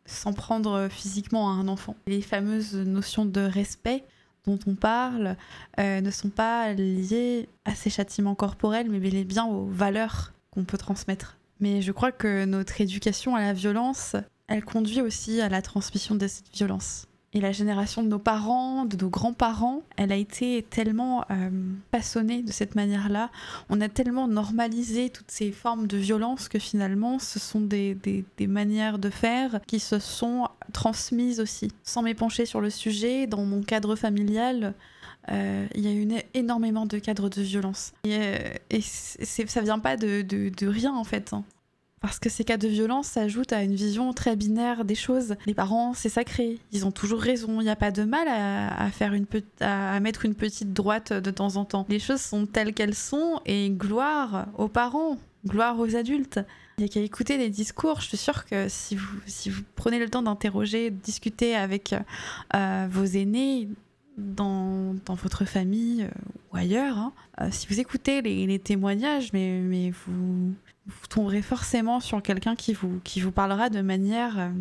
s'en prendre physiquement à un enfant. Les fameuses notions de respect dont on parle euh, ne sont pas liées à ces châtiments corporels, mais bien aux valeurs qu'on peut transmettre mais je crois que notre éducation à la violence, elle conduit aussi à la transmission de cette violence. Et la génération de nos parents, de nos grands-parents, elle a été tellement euh, façonnée de cette manière-là. On a tellement normalisé toutes ces formes de violence que finalement, ce sont des, des, manières de faire qui se sont transmises aussi. Sans m'épancher sur le sujet, dans mon cadre familial, euh, il y a eu énormément de cadres de violence. Et, euh, et ça vient pas de, de, rien en fait. Hein. Parce que ces cas de violence s'ajoutent à une vision très binaire des choses. Les parents, c'est sacré, ils ont toujours raison. Il n'y a pas de mal à, faire une à mettre une petite droite de temps en temps. Les choses sont telles qu'elles sont et gloire aux parents, gloire aux adultes. Il n'y a qu'à écouter les discours. Je suis sûre que si vous, si vous prenez le temps d'interroger, de discuter avec euh, vos aînés, dans, dans votre famille ou ailleurs, hein, si vous écoutez les, les témoignages, mais, mais vous, vous tomberez forcément sur quelqu'un qui vous, qui vous parlera de manière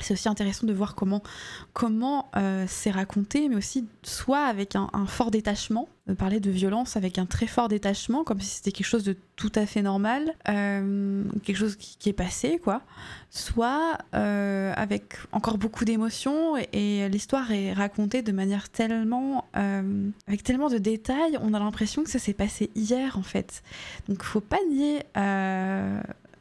c'est aussi intéressant de voir comment, euh, c'est raconté, mais aussi soit avec un, fort détachement, de parler de violence avec un très fort détachement, comme si c'était quelque chose de tout à fait normal, euh, quelque chose qui, est passé, quoi. Soit euh, avec encore beaucoup d'émotions et, l'histoire est racontée de manière tellement, avec tellement de détails, on a l'impression que ça s'est passé hier, en fait. Donc, faut pas nier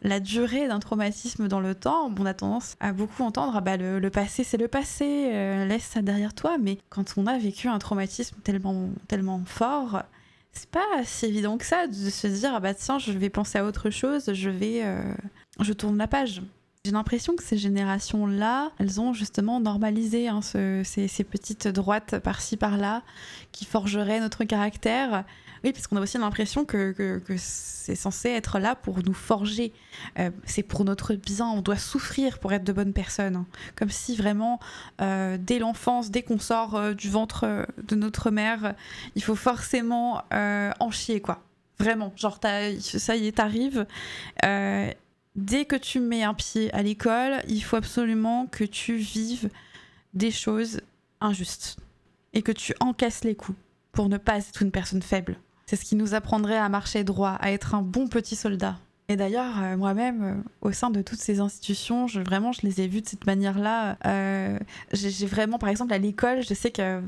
la durée d'un traumatisme dans le temps, on a tendance à beaucoup entendre ah bah le, passé c'est le passé, euh, laisse ça derrière toi. Mais quand on a vécu un traumatisme tellement, tellement fort, c'est pas si évident que ça de se dire ah bah tiens je vais penser à autre chose, je vais, euh, je tourne la page. J'ai l'impression que ces générations-là, elles ont justement normalisé hein, ces, petites droites par-ci par-là qui forgeraient notre caractère oui, parce qu'on a aussi l'impression que, c'est censé être là pour nous forger. Euh, c'est pour notre bien. On doit souffrir pour être de bonnes personnes. Hein. Comme si vraiment, euh, dès l'enfance, dès qu'on sort euh, du ventre de notre mère, il faut forcément en chier, quoi. Vraiment. Genre, ça y est, t'arrives. dès que tu mets un pied à l'école, il faut absolument que tu vives des choses injustes et que tu encaisses les coups pour ne pas être une personne faible. C'est ce qui nous apprendrait à marcher droit, à être un bon petit soldat. Et d'ailleurs, euh, moi-même, euh, au sein de toutes ces institutions, je, vraiment, je les ai vues de cette manière-là. Euh, j'ai vraiment, par exemple, à l'école, je sais que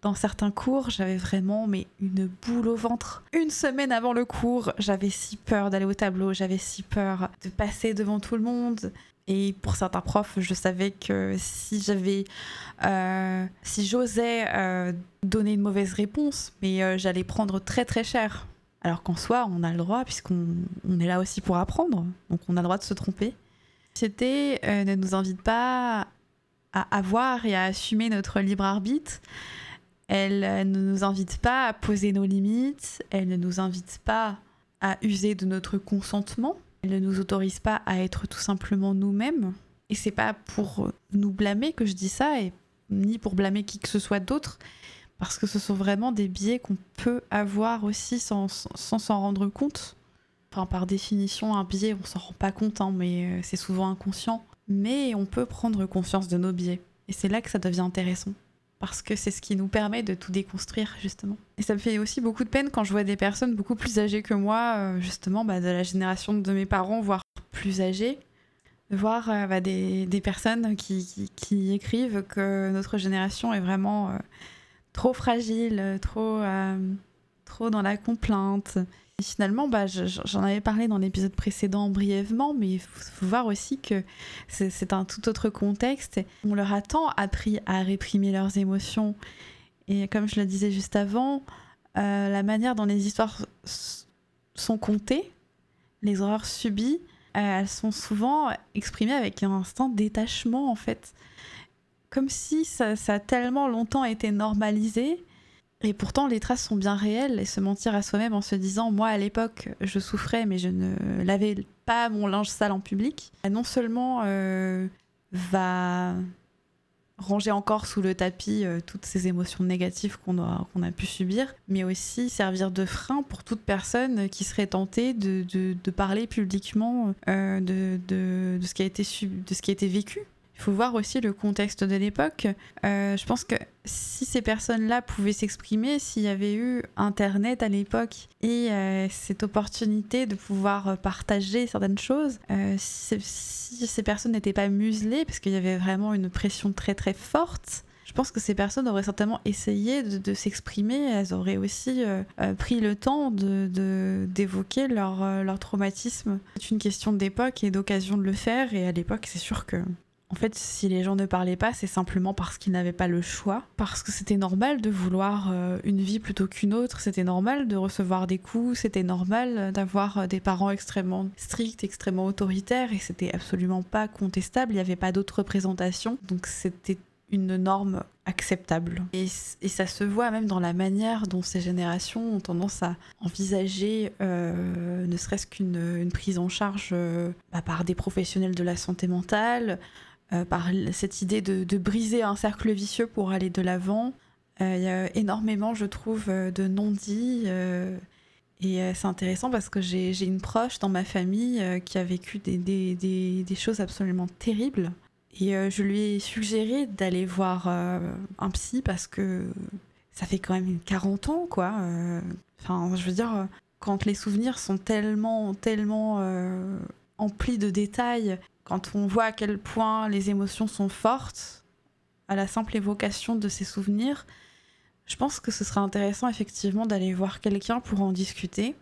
dans certains cours, j'avais vraiment mais une boule au ventre. Une semaine avant le cours, j'avais si peur d'aller au tableau, j'avais si peur de passer devant tout le monde. Et pour certains profs, je savais que si j'avais, euh, si j'osais euh, donner une mauvaise réponse, mais euh, j'allais prendre très très cher. Alors qu'en soi, on a le droit, puisqu'on on est là aussi pour apprendre, donc on a le droit de se tromper. C'était ne nous invite pas à avoir et à assumer notre libre arbitre. Elle ne nous invite pas à poser nos limites. Elle ne nous invite pas à user de notre consentement. Elle ne nous autorise pas à être tout simplement nous-mêmes. Et c'est pas pour nous blâmer que je dis ça, et ni pour blâmer qui que ce soit d'autre, parce que ce sont vraiment des biais qu'on peut avoir aussi sans s'en rendre compte. Enfin, par définition, un biais, on s'en rend pas compte, hein, mais euh, c'est souvent inconscient. Mais on peut prendre conscience de nos biais. Et c'est là que ça devient intéressant parce que c'est ce qui nous permet de tout déconstruire justement. Et ça me fait aussi beaucoup de peine quand je vois des personnes beaucoup plus âgées que moi, euh, justement bah, de la génération de mes parents, voire plus âgées, voir euh, bah, des, personnes qui, écrivent que notre génération est vraiment euh, trop fragile, trop, trop dans la complainte, finalement, bah, j'en avais parlé dans l'épisode précédent brièvement, mais il faut, voir aussi que c'est un tout autre contexte. On leur a tant appris à réprimer leurs émotions. Et comme je le disais juste avant, euh, la manière dont les histoires sont contées, les horreurs subies, euh, elles sont souvent exprimées avec un instant détachement en fait. Comme si ça a tellement longtemps été normalisé et pourtant, les traces sont bien réelles et se mentir à soi-même en se disant Moi, à l'époque, je souffrais, mais je ne lavais pas mon linge sale en public, non seulement euh, va ranger encore sous le tapis euh, toutes ces émotions négatives qu'on a, pu subir, mais aussi servir de frein pour toute personne qui serait tentée de, parler publiquement euh, de ce qui a été vécu il faut voir aussi le contexte de l'époque. Euh, je pense que si ces personnes-là pouvaient s'exprimer, s'il y avait eu Internet à l'époque et euh, cette opportunité de pouvoir partager certaines choses, euh, si, ces personnes n'étaient pas muselées, parce qu'il y avait vraiment une pression très très forte, je pense que ces personnes auraient certainement essayé de, s'exprimer, elles auraient aussi pris le temps d'évoquer de, leur, leur traumatisme. C'est une question d'époque et d'occasion de le faire, et à l'époque, c'est sûr que en fait, si les gens ne parlaient pas, c'est simplement parce qu'ils n'avaient pas le choix, parce que c'était normal de vouloir euh, une vie plutôt qu'une autre, c'était normal de recevoir des coups, c'était normal d'avoir euh, des parents extrêmement stricts, extrêmement autoritaires, et c'était absolument pas contestable, il n'y avait pas d'autre représentation, donc c'était une norme acceptable. Et, ça se voit même dans la manière dont ces générations ont tendance à envisager euh, ne serait-ce qu'une prise en charge bah, par des professionnels de la santé mentale, euh, par cette idée de, briser un cercle vicieux pour aller de l'avant. Il y a énormément, je trouve, de non-dits. et c'est intéressant parce que j'ai une proche dans ma famille qui a vécu des, choses absolument terribles. Et je lui ai suggéré d'aller voir un psy parce que ça fait quand même 40 ans, quoi. Enfin, je veux dire, quand les souvenirs sont tellement, tellement euh, emplis de détails, quand on voit à quel point les émotions sont fortes, à la simple évocation de ces souvenirs, je pense que ce serait intéressant effectivement d'aller voir quelqu'un pour en discuter.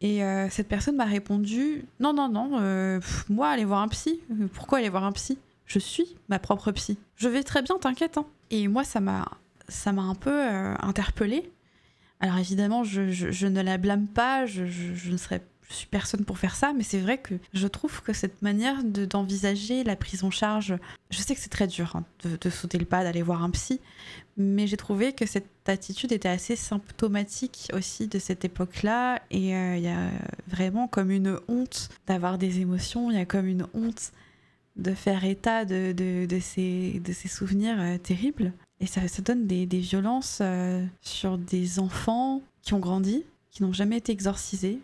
Et euh, cette personne m'a répondu Non, non, non, euh, moi, aller voir un psy. Pourquoi aller voir un psy? Je suis ma propre psy. Je vais très bien, t'inquiète. Hein. Et moi, ça m'a, ça m'a un peu interpellée alors évidemment, je, ne la blâme pas, je, ne serais je suis personne pour faire ça, mais c'est vrai que je trouve que cette manière d'envisager la prise en charge, je sais que c'est très dur hein, de, sauter le pas, d'aller voir un psy, mais j'ai trouvé que cette attitude était assez symptomatique aussi de cette époque-là, et euh, il y a vraiment comme une honte d'avoir des émotions, il y a comme une honte de faire état de, ces, souvenirs euh, terribles. Et ça, donne des, des violences euh, sur des enfants qui ont grandi, qui n'ont jamais été exorcisés,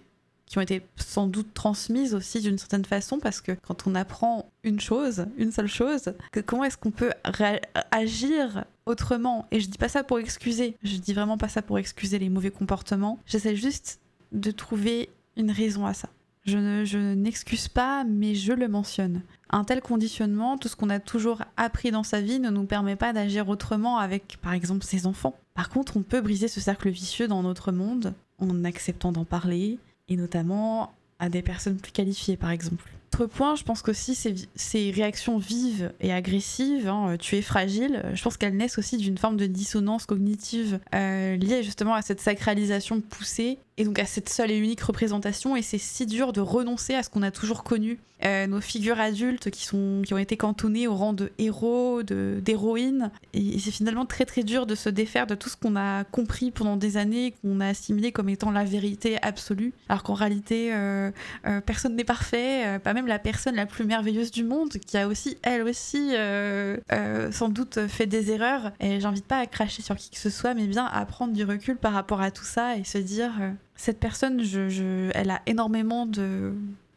qui ont été sans doute transmises aussi d'une certaine façon, parce que quand on apprend une chose, une seule chose, que comment est-ce qu'on peut agir autrement? Et je dis pas ça pour excuser, je dis vraiment pas ça pour excuser les mauvais comportements, j'essaie juste de trouver une raison à ça. Je, n'excuse pas, mais je le mentionne. Un tel conditionnement, tout ce qu'on a toujours appris dans sa vie, ne nous permet pas d'agir autrement avec, par exemple, ses enfants. Par contre, on peut briser ce cercle vicieux dans notre monde en acceptant d'en parler, et notamment à des personnes plus qualifiées, par exemple. Autre point, je pense qu'aussi ces, ces réactions vives et agressives, hein, tu es fragile, je pense qu'elles naissent aussi d'une forme de dissonance cognitive euh, liée justement à cette sacralisation poussée et donc à cette seule et unique représentation. Et c'est si dur de renoncer à ce qu'on a toujours connu. Euh, nos figures adultes qui sont qui ont été cantonnées au rang de héros d'héroïnes. Et, c'est finalement très très dur de se défaire de tout ce qu'on a compris pendant des années qu'on a assimilé comme étant la vérité absolue alors qu'en réalité euh, euh, personne n'est parfait même la personne la plus merveilleuse du monde qui a aussi elle aussi sans doute fait des erreurs et j'invite pas à cracher sur qui que ce soit mais bien à prendre du recul par rapport à tout ça et se dire cette personne, elle a énormément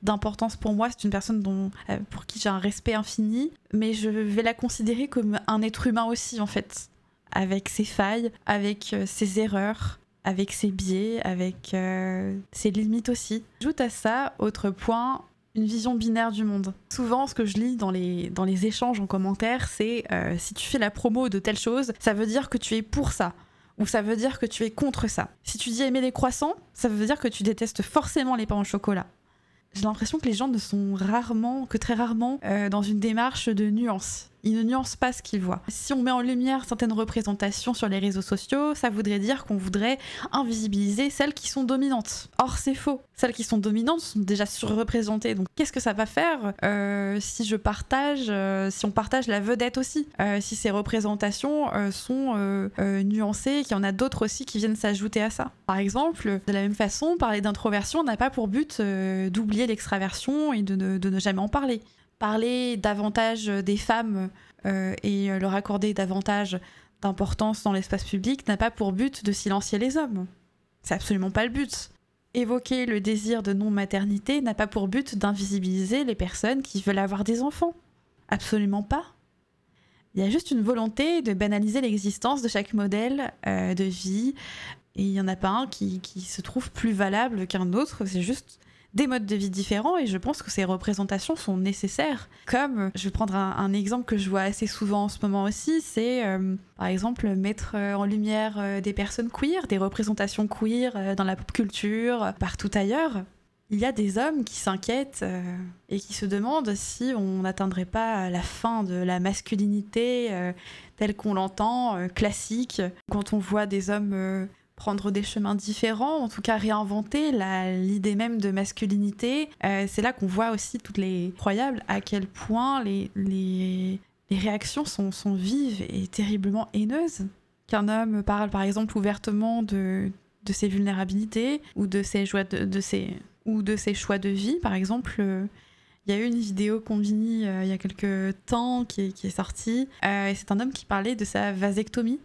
d'importance pour moi. C'est une personne dont, euh, pour qui j'ai un respect infini, mais je vais la considérer comme un être humain aussi, en fait, avec ses failles, avec euh, ses erreurs, avec ses biais, avec euh, ses limites aussi. J'ajoute à ça, autre point, une vision binaire du monde. Souvent, ce que je lis dans les, dans les échanges en commentaire, c'est si tu fais la promo de telle chose, ça veut dire que tu es pour ça ou ça veut dire que tu es contre ça. Si tu dis aimer les croissants, ça veut dire que tu détestes forcément les pains au chocolat. J'ai l'impression que les gens ne sont rarement, que très rarement, euh, dans une démarche de nuance ils ne nuancent pas ce qu'ils voient. Si on met en lumière certaines représentations sur les réseaux sociaux, ça voudrait dire qu'on voudrait invisibiliser celles qui sont dominantes. Or, c'est faux. Celles qui sont dominantes sont déjà surreprésentées. Donc, qu'est-ce que ça va faire euh, si je partage, euh, si on partage la vedette aussi? Euh, Si ces représentations sont nuancées, qu'il y en a d'autres aussi qui viennent s'ajouter à ça. Par exemple, de la même façon, parler d'introversion n'a pas pour but d'oublier l'extraversion et de ne jamais en parler parler davantage des femmes euh, et leur accorder davantage d'importance dans l'espace public n'a pas pour but de silencier les hommes. C'est absolument pas le but. Évoquer le désir de non-maternité n'a pas pour but d'invisibiliser les personnes qui veulent avoir des enfants. Absolument pas. Il y a juste une volonté de banaliser l'existence de chaque modèle euh, de vie. Et il n'y en a pas un qui, qui se trouve plus valable qu'un autre. C'est juste des modes de vie différents et je pense que ces représentations sont nécessaires. Comme, je vais prendre un, exemple que je vois assez souvent en ce moment aussi, c'est euh, par exemple mettre euh, en lumière euh, des personnes queer, des représentations queer dans la pop culture, partout ailleurs. Il y a des hommes qui s'inquiètent et qui se demandent si on n'atteindrait pas la fin de la masculinité telle qu'on l'entend, classique, quand on voit des hommes prendre des chemins différents, en tout cas réinventer l'idée même de masculinité. Euh, c'est là qu'on voit aussi toutes les croyables à quel point les, réactions sont, vives et terriblement haineuses. Qu'un homme parle par exemple ouvertement de, ses vulnérabilités ou de ses, choix de vie, par exemple. Euh, il y a eu une vidéo combinée euh, il y a quelques temps qui est, qui est sortie, et c'est un homme qui parlait de sa vasectomie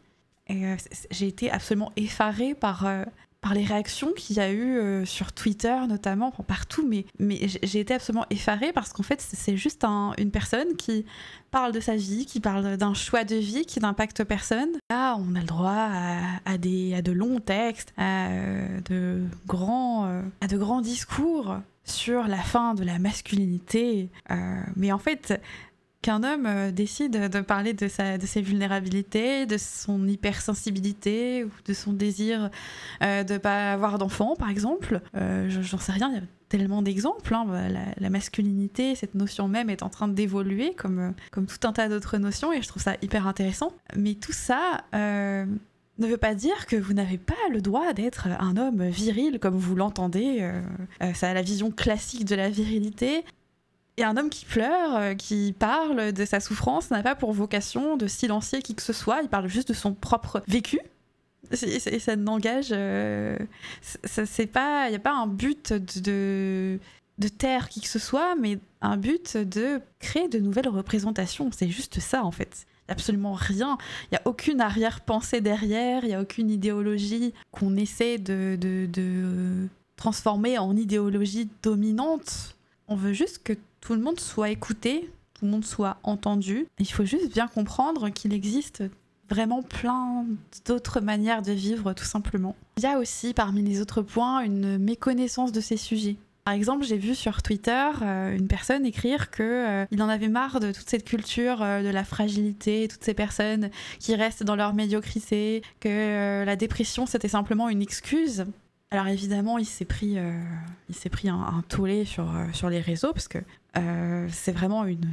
Et j'ai été absolument effarée par par les réactions qu'il y a eu euh, sur Twitter notamment, partout, mais, mais j'ai été absolument effarée parce qu'en fait c'est juste une personne qui parle de sa vie, qui parle d'un choix de vie qui n'impacte personne. Là on a le droit à, des, à de longs textes, à, euh, de grands, euh, à de grands discours sur la fin de la masculinité. mais en fait, qu'un homme euh, décide de parler de, sa, de ses vulnérabilités, de son hypersensibilité ou de son désir euh, de pas avoir d'enfant, par exemple. Euh, J'en sais rien, il y a tellement d'exemples. Hein. La, masculinité, cette notion même, est en train d'évoluer comme, comme tout un tas d'autres notions et je trouve ça hyper intéressant. Mais tout ça euh, ne veut pas dire que vous n'avez pas le droit d'être un homme viril comme vous l'entendez. ça a la vision classique de la virilité. Et un homme qui pleure, euh, qui parle de sa souffrance, n'a pas pour vocation de silencier qui que ce soit, il parle juste de son propre vécu. Et ça n'engage. Euh. Il n'y a pas un but de, de taire qui que ce soit, mais un but de créer de nouvelles représentations. C'est juste ça, en fait. Il absolument rien. Il n'y a aucune arrière-pensée derrière, il n'y a aucune idéologie qu'on essaie de, de, de transformer en idéologie dominante. On veut juste que tout le monde soit écouté, tout le monde soit entendu. Il faut juste bien comprendre qu'il existe vraiment plein d'autres manières de vivre tout simplement. Il y a aussi parmi les autres points une méconnaissance de ces sujets. Par exemple, j'ai vu sur Twitter euh, une personne écrire que euh, il en avait marre de toute cette culture euh, de la fragilité, toutes ces personnes qui restent dans leur médiocrité, que la dépression c'était simplement une excuse alors évidemment, il s'est pris, il s'est pris un, tollé sur, sur les réseaux parce que euh, c'est vraiment une,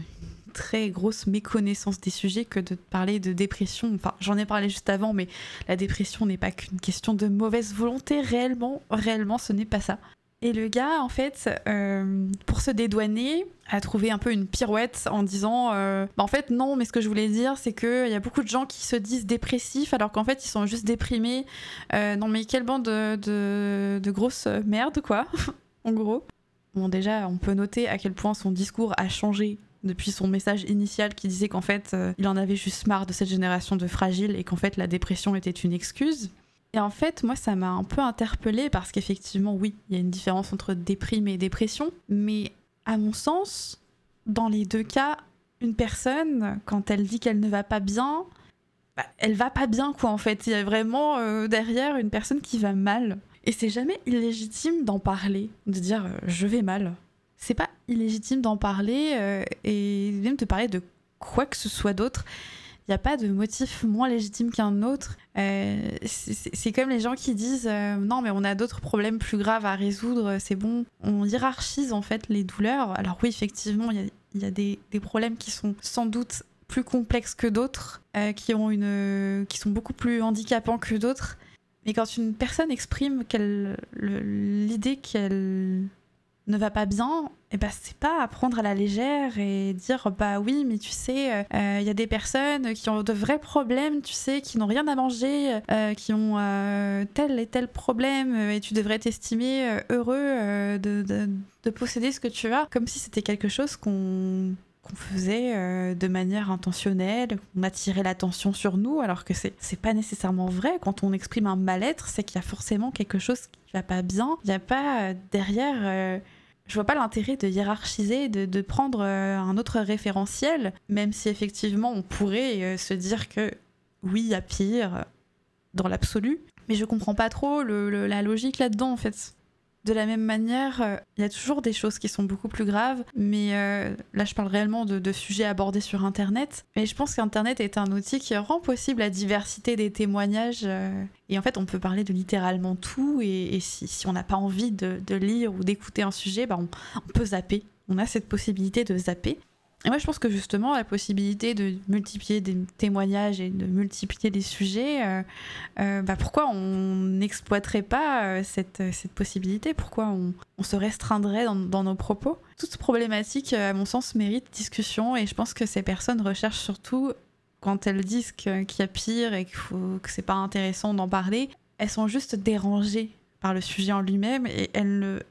très grosse méconnaissance des sujets que de parler de dépression. Enfin, j'en ai parlé juste avant, mais la dépression n'est pas qu'une question de mauvaise volonté. Réellement, réellement, ce n'est pas ça. Et le gars, en fait, euh, pour se dédouaner, a trouvé un peu une pirouette en disant euh, bah, En fait, non, mais ce que je voulais dire, c'est qu'il y a beaucoup de gens qui se disent dépressifs alors qu'en fait, ils sont juste déprimés. Non, mais quelle bande de, de, de grosses merdes, quoi, en gros. Bon, déjà, on peut noter à quel point son discours a changé depuis son message initial qui disait qu'en fait, il en avait juste marre de cette génération de fragiles et qu'en fait, la dépression était une excuse. Et en fait, moi, ça m'a un peu interpellée parce qu'effectivement, oui, il y a une différence entre déprime et dépression. Mais à mon sens, dans les deux cas, une personne, quand elle dit qu'elle ne va pas bien, bah, elle va pas bien, quoi, en fait. Il y a vraiment euh, derrière une personne qui va mal. Et c'est jamais illégitime d'en parler, de dire euh, je vais mal. C'est pas illégitime d'en parler euh, et même de parler de quoi que ce soit d'autre il n'y a pas de motif moins légitime qu'un autre. Euh, c'est comme les gens qui disent non, mais on a d'autres problèmes plus graves à résoudre, c'est bon. On hiérarchise en fait les douleurs. Alors, oui, effectivement, il y a, des, problèmes qui sont sans doute plus complexes que d'autres, qui, qui sont beaucoup plus handicapants que d'autres. Mais quand une personne exprime l'idée qu'elle ne va pas bien, et eh ben c'est pas à prendre à la légère et dire bah oui mais tu sais il euh, y a des personnes qui ont de vrais problèmes tu sais qui n'ont rien à manger euh, qui ont euh, tel et tel problème et tu devrais t'estimer heureux de, posséder ce que tu as. Comme si c'était quelque chose qu'on qu'on faisait de manière intentionnelle, qu'on attirait l'attention sur nous, alors que c'est, pas nécessairement vrai. Quand on exprime un mal-être, c'est qu'il y a forcément quelque chose qui va pas bien. Il n'y a pas derrière je vois pas l'intérêt de hiérarchiser, de, prendre euh, un autre référentiel, même si effectivement on pourrait euh, se dire que oui, il y a pire euh, dans l'absolu. Mais je comprends pas trop la logique là-dedans en fait. De la même manière, euh, il y a toujours des choses qui sont beaucoup plus graves, mais euh, là je parle réellement de, sujets abordés sur Internet. Mais je pense qu'Internet est un outil qui rend possible la diversité des témoignages. Euh, et en fait, on peut parler de littéralement tout, et, si, on n'a pas envie de, lire ou d'écouter un sujet, bah, on peut zapper. On a cette possibilité de zapper. Et moi, je pense que justement, la possibilité de multiplier des témoignages et de multiplier des sujets, euh, euh, bah pourquoi on n'exploiterait pas euh, cette, possibilité? Pourquoi on, se restreindrait dans, nos propos? Toute problématique, à mon sens, mérite discussion et je pense que ces personnes recherchent surtout, quand elles disent qu'il y a pire et faut, que c'est pas intéressant d'en parler, elles sont juste dérangées par le sujet en lui-même et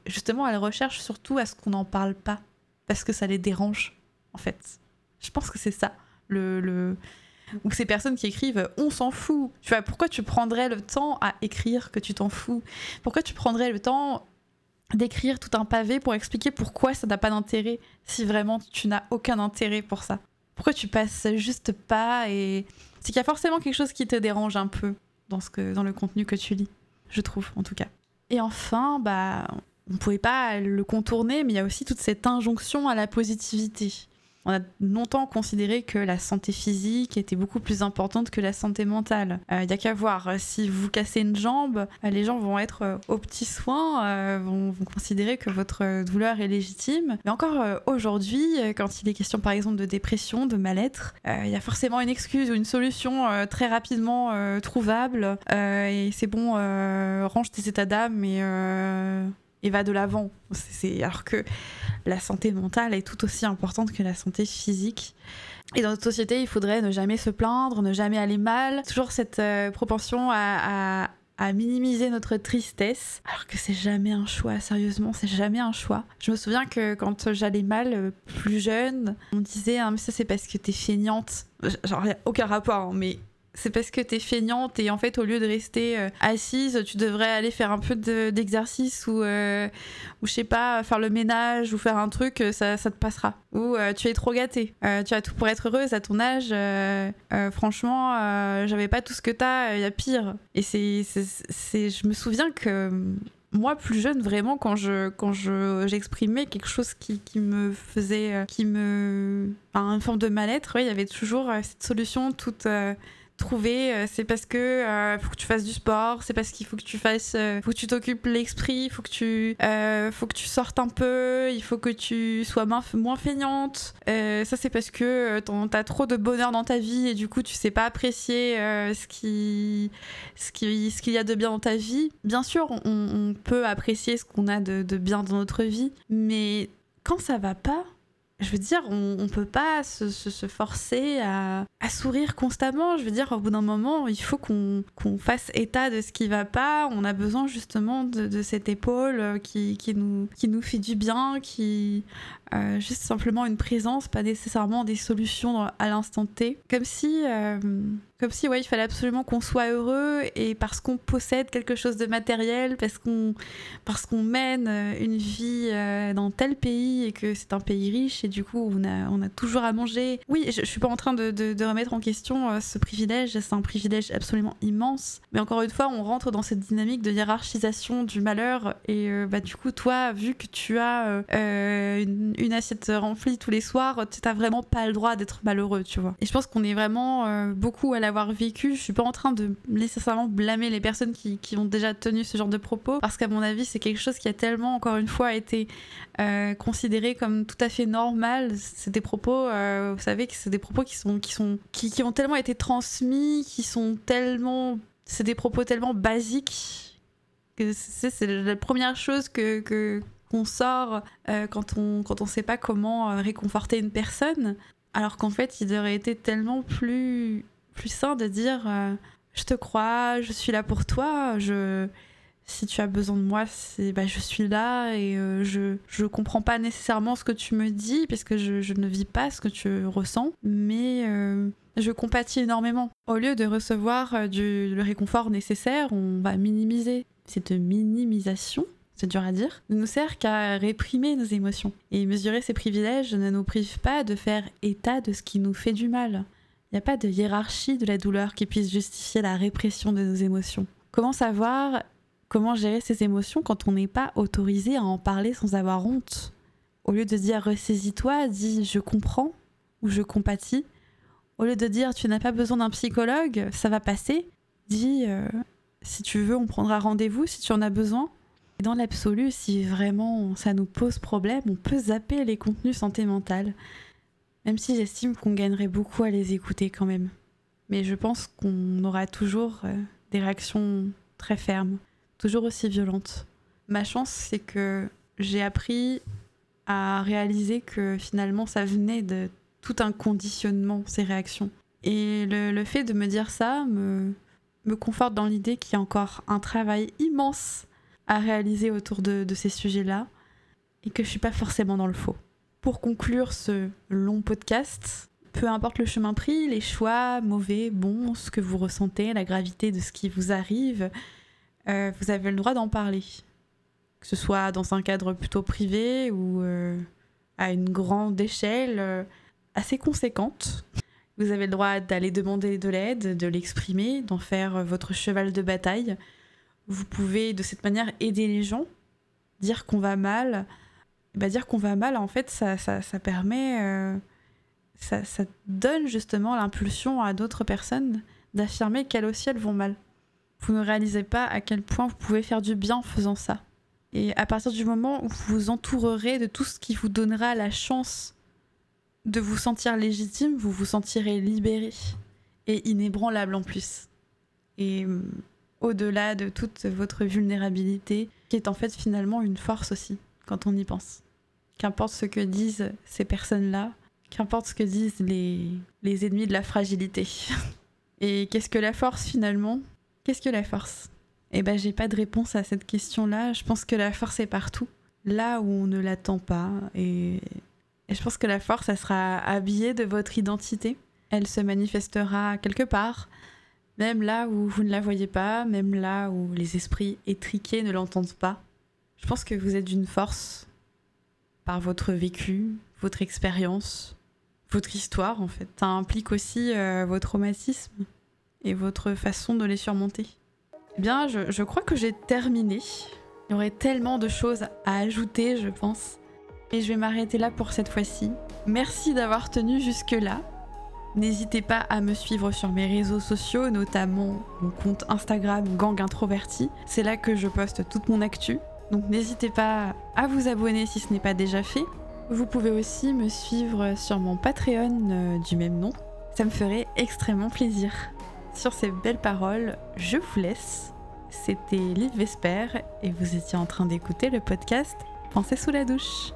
justement, elles recherchent surtout à ce qu'on n'en parle pas parce que ça les dérange en fait. Je pense que c'est ça. Le, ou ces personnes qui écrivent on s'en fout. Tu vois, pourquoi tu prendrais le temps à écrire que tu t'en fous? Pourquoi tu prendrais le temps d'écrire tout un pavé pour expliquer pourquoi ça n'a pas d'intérêt si vraiment tu n'as aucun intérêt pour ça? Pourquoi tu passes juste pas et c'est qu'il y a forcément quelque chose qui te dérange un peu dans ce que dans le contenu que tu lis, je trouve en tout cas. Et enfin, bah on pouvait pas le contourner, mais il y a aussi toute cette injonction à la positivité. On a longtemps considéré que la santé physique était beaucoup plus importante que la santé mentale. Il euh, n'y a qu'à voir, si vous cassez une jambe, euh, les gens vont être euh, aux petits soins, vont, considérer que votre douleur est légitime. Mais encore aujourd'hui, quand il est question par exemple de dépression, de mal-être, il y a forcément une excuse ou une solution très rapidement trouvable. et c'est bon, range tes états d'âme et et va de l'avant. Alors que la santé mentale est tout aussi importante que la santé physique. Et dans notre société, il faudrait ne jamais se plaindre, ne jamais aller mal. Toujours cette euh, propension à, minimiser notre tristesse, alors que c'est jamais un choix. Sérieusement, c'est jamais un choix. Je me souviens que quand j'allais mal, euh, plus jeune, on disait ah, mais ça c'est parce que t'es feignante. Genre, aucun rapport, hein, mais c'est parce que t'es feignante et en fait au lieu de rester euh, assise tu devrais aller faire un peu d'exercice ou, euh, ou je sais pas faire le ménage ou faire un truc euh, ça, ça te passera. Ou tu es trop gâtée. Tu as tout pour être heureuse à ton âge franchement j'avais pas tout ce que t'as il y a pire. Et c'est je me souviens que moi plus jeune vraiment quand je quand je j'exprimais quelque chose qui, qui, me faisait qui me enfin, une forme de mal-être il y avait toujours cette solution toute trouver, euh, c'est parce que euh, faut que tu fasses du sport, c'est parce qu'il faut que tu fasses, euh, faut que tu t'occupes l'esprit, faut que tu, faut que tu sortes un peu, il faut que tu sois moins, feignante. ça c'est parce que t'as trop de bonheur dans ta vie et du coup tu sais pas apprécier ce qui, ce qui, ce qu'il y a de bien dans ta vie. Bien sûr, on, peut apprécier ce qu'on a de, de bien dans notre vie, mais quand ça va pas, je veux dire, on, ne peut pas se, forcer à, sourire constamment. Je veux dire, au bout d'un moment, il faut qu'on fasse état de ce qui va pas. On a besoin justement de, cette épaule qui, nous, qui nous fait du bien, qui euh, juste simplement une présence, pas nécessairement des solutions à l'instant T. Comme si, euh, comme si ouais, il fallait absolument qu'on soit heureux et parce qu'on possède quelque chose de matériel, parce qu'on parce qu'on mène euh, une vie dans tel pays et que c'est un pays riche du coup on a, toujours à manger. Oui, je, je suis pas en train de, remettre en question ce privilège, c'est un privilège absolument immense. Mais encore une fois, on rentre dans cette dynamique de hiérarchisation du malheur et bah, du coup, toi, vu que tu as une une assiette remplie tous les soirs, tu n'as vraiment pas le droit d'être malheureux, tu vois. Et je pense qu'on est vraiment euh, beaucoup à l'avoir vécu. Je suis pas en train de nécessairement blâmer les personnes qui, ont déjà tenu ce genre de propos, parce qu'à mon avis, c'est quelque chose qui a tellement, encore une fois, été euh, considéré comme tout à fait normal. C'est des propos, euh, vous savez, que c'est des propos qui sont, qui sont, qui, qui ont tellement été transmis, qui sont tellement, c'est des propos tellement basiques que c'est la première chose que, que qu'on sort euh, quand on quand on sait pas comment euh, réconforter une personne. Alors qu'en fait il aurait été tellement plus plus sain de dire je te crois je suis là pour toi je si tu as besoin de moi c'est bah, je suis là et je je comprends pas nécessairement ce que tu me dis parce que je, je ne vis pas ce que tu ressens mais je compatis énormément. Au lieu de recevoir du, le réconfort nécessaire, on va minimiser. Cette minimisation c'est dur à dire, ne nous sert qu'à réprimer nos émotions. Et mesurer ces privilèges ne nous prive pas de faire état de ce qui nous fait du mal. Il n'y a pas de hiérarchie de la douleur qui puisse justifier la répression de nos émotions. Comment savoir comment gérer ces émotions quand on n'est pas autorisé à en parler sans avoir honte? Au lieu de dire ressaisis-toi, dis je comprends ou je compatis. Au lieu de dire tu n'as pas besoin d'un psychologue, ça va passer, dis euh, si tu veux on prendra rendez-vous si tu en as besoin. Dans l'absolu, si vraiment ça nous pose problème, on peut zapper les contenus santé mentale, même si j'estime qu'on gagnerait beaucoup à les écouter quand même. Mais je pense qu'on aura toujours euh, des réactions très fermes, toujours aussi violentes. Ma chance, c'est que j'ai appris à réaliser que finalement ça venait de tout un conditionnement, ces réactions. Et le, fait de me dire ça me, me conforte dans l'idée qu'il y a encore un travail immense à réaliser autour de, ces sujets-là et que je suis pas forcément dans le faux. Pour conclure ce long podcast, Peu importe le chemin pris, les choix, mauvais, bons, ce que vous ressentez, la gravité de ce qui vous arrive, euh, vous avez le droit d'en parler. Que ce soit dans un cadre plutôt privé ou euh, à une grande échelle euh, assez conséquente. Vous avez le droit d'aller demander de l'aide, de l'exprimer, d'en faire votre cheval de bataille. Vous pouvez de cette manière aider les gens, dire qu'on va mal. Bah, dire qu'on va mal, en fait, ça, ça, ça permet ça, donne justement l'impulsion à d'autres personnes d'affirmer qu'elles aussi vont mal. Vous ne réalisez pas à quel point vous pouvez faire du bien en faisant ça. Et à partir du moment où vous vous entourerez de tout ce qui vous donnera la chance de vous sentir légitime, vous vous sentirez libéré et inébranlable en plus. Et euh, au-delà de toute votre vulnérabilité, qui est en fait finalement une force aussi, quand on y pense. Qu'importe ce que disent ces personnes-là, Qu'importe ce que disent les, les ennemis de la fragilité. Et qu'est-ce que la force finalement? Qu'est-ce que la force? Eh ben j'ai pas de réponse à cette question-là. Je pense que la force est partout, là où on ne l'attend pas. Et... je pense que la force, elle sera habillée de votre identité. Elle se manifestera quelque part, même là où vous ne la voyez pas, même là où les esprits étriqués ne l'entendent pas. Je pense que vous êtes d'une force par votre vécu, votre expérience, votre histoire en fait. Ça implique aussi euh, vos traumatismes et votre façon de les surmonter? Eh bien, je, je crois que j'ai terminé. Il y aurait tellement de choses à ajouter, je pense. Et je vais m'arrêter là pour cette fois-ci. Merci d'avoir tenu jusque-là. N'hésitez pas à me suivre sur mes réseaux sociaux, notamment mon compte Instagram Gang Introverti. C'est là que je poste toute mon actu. Donc n'hésitez pas à vous abonner si ce n'est pas déjà fait. Vous pouvez aussi me suivre sur mon Patreon euh, du même nom. Ça me ferait extrêmement plaisir. Sur ces belles paroles, je vous laisse. C'était Liv Vesper et vous étiez en train d'écouter le podcast Pensez sous la douche.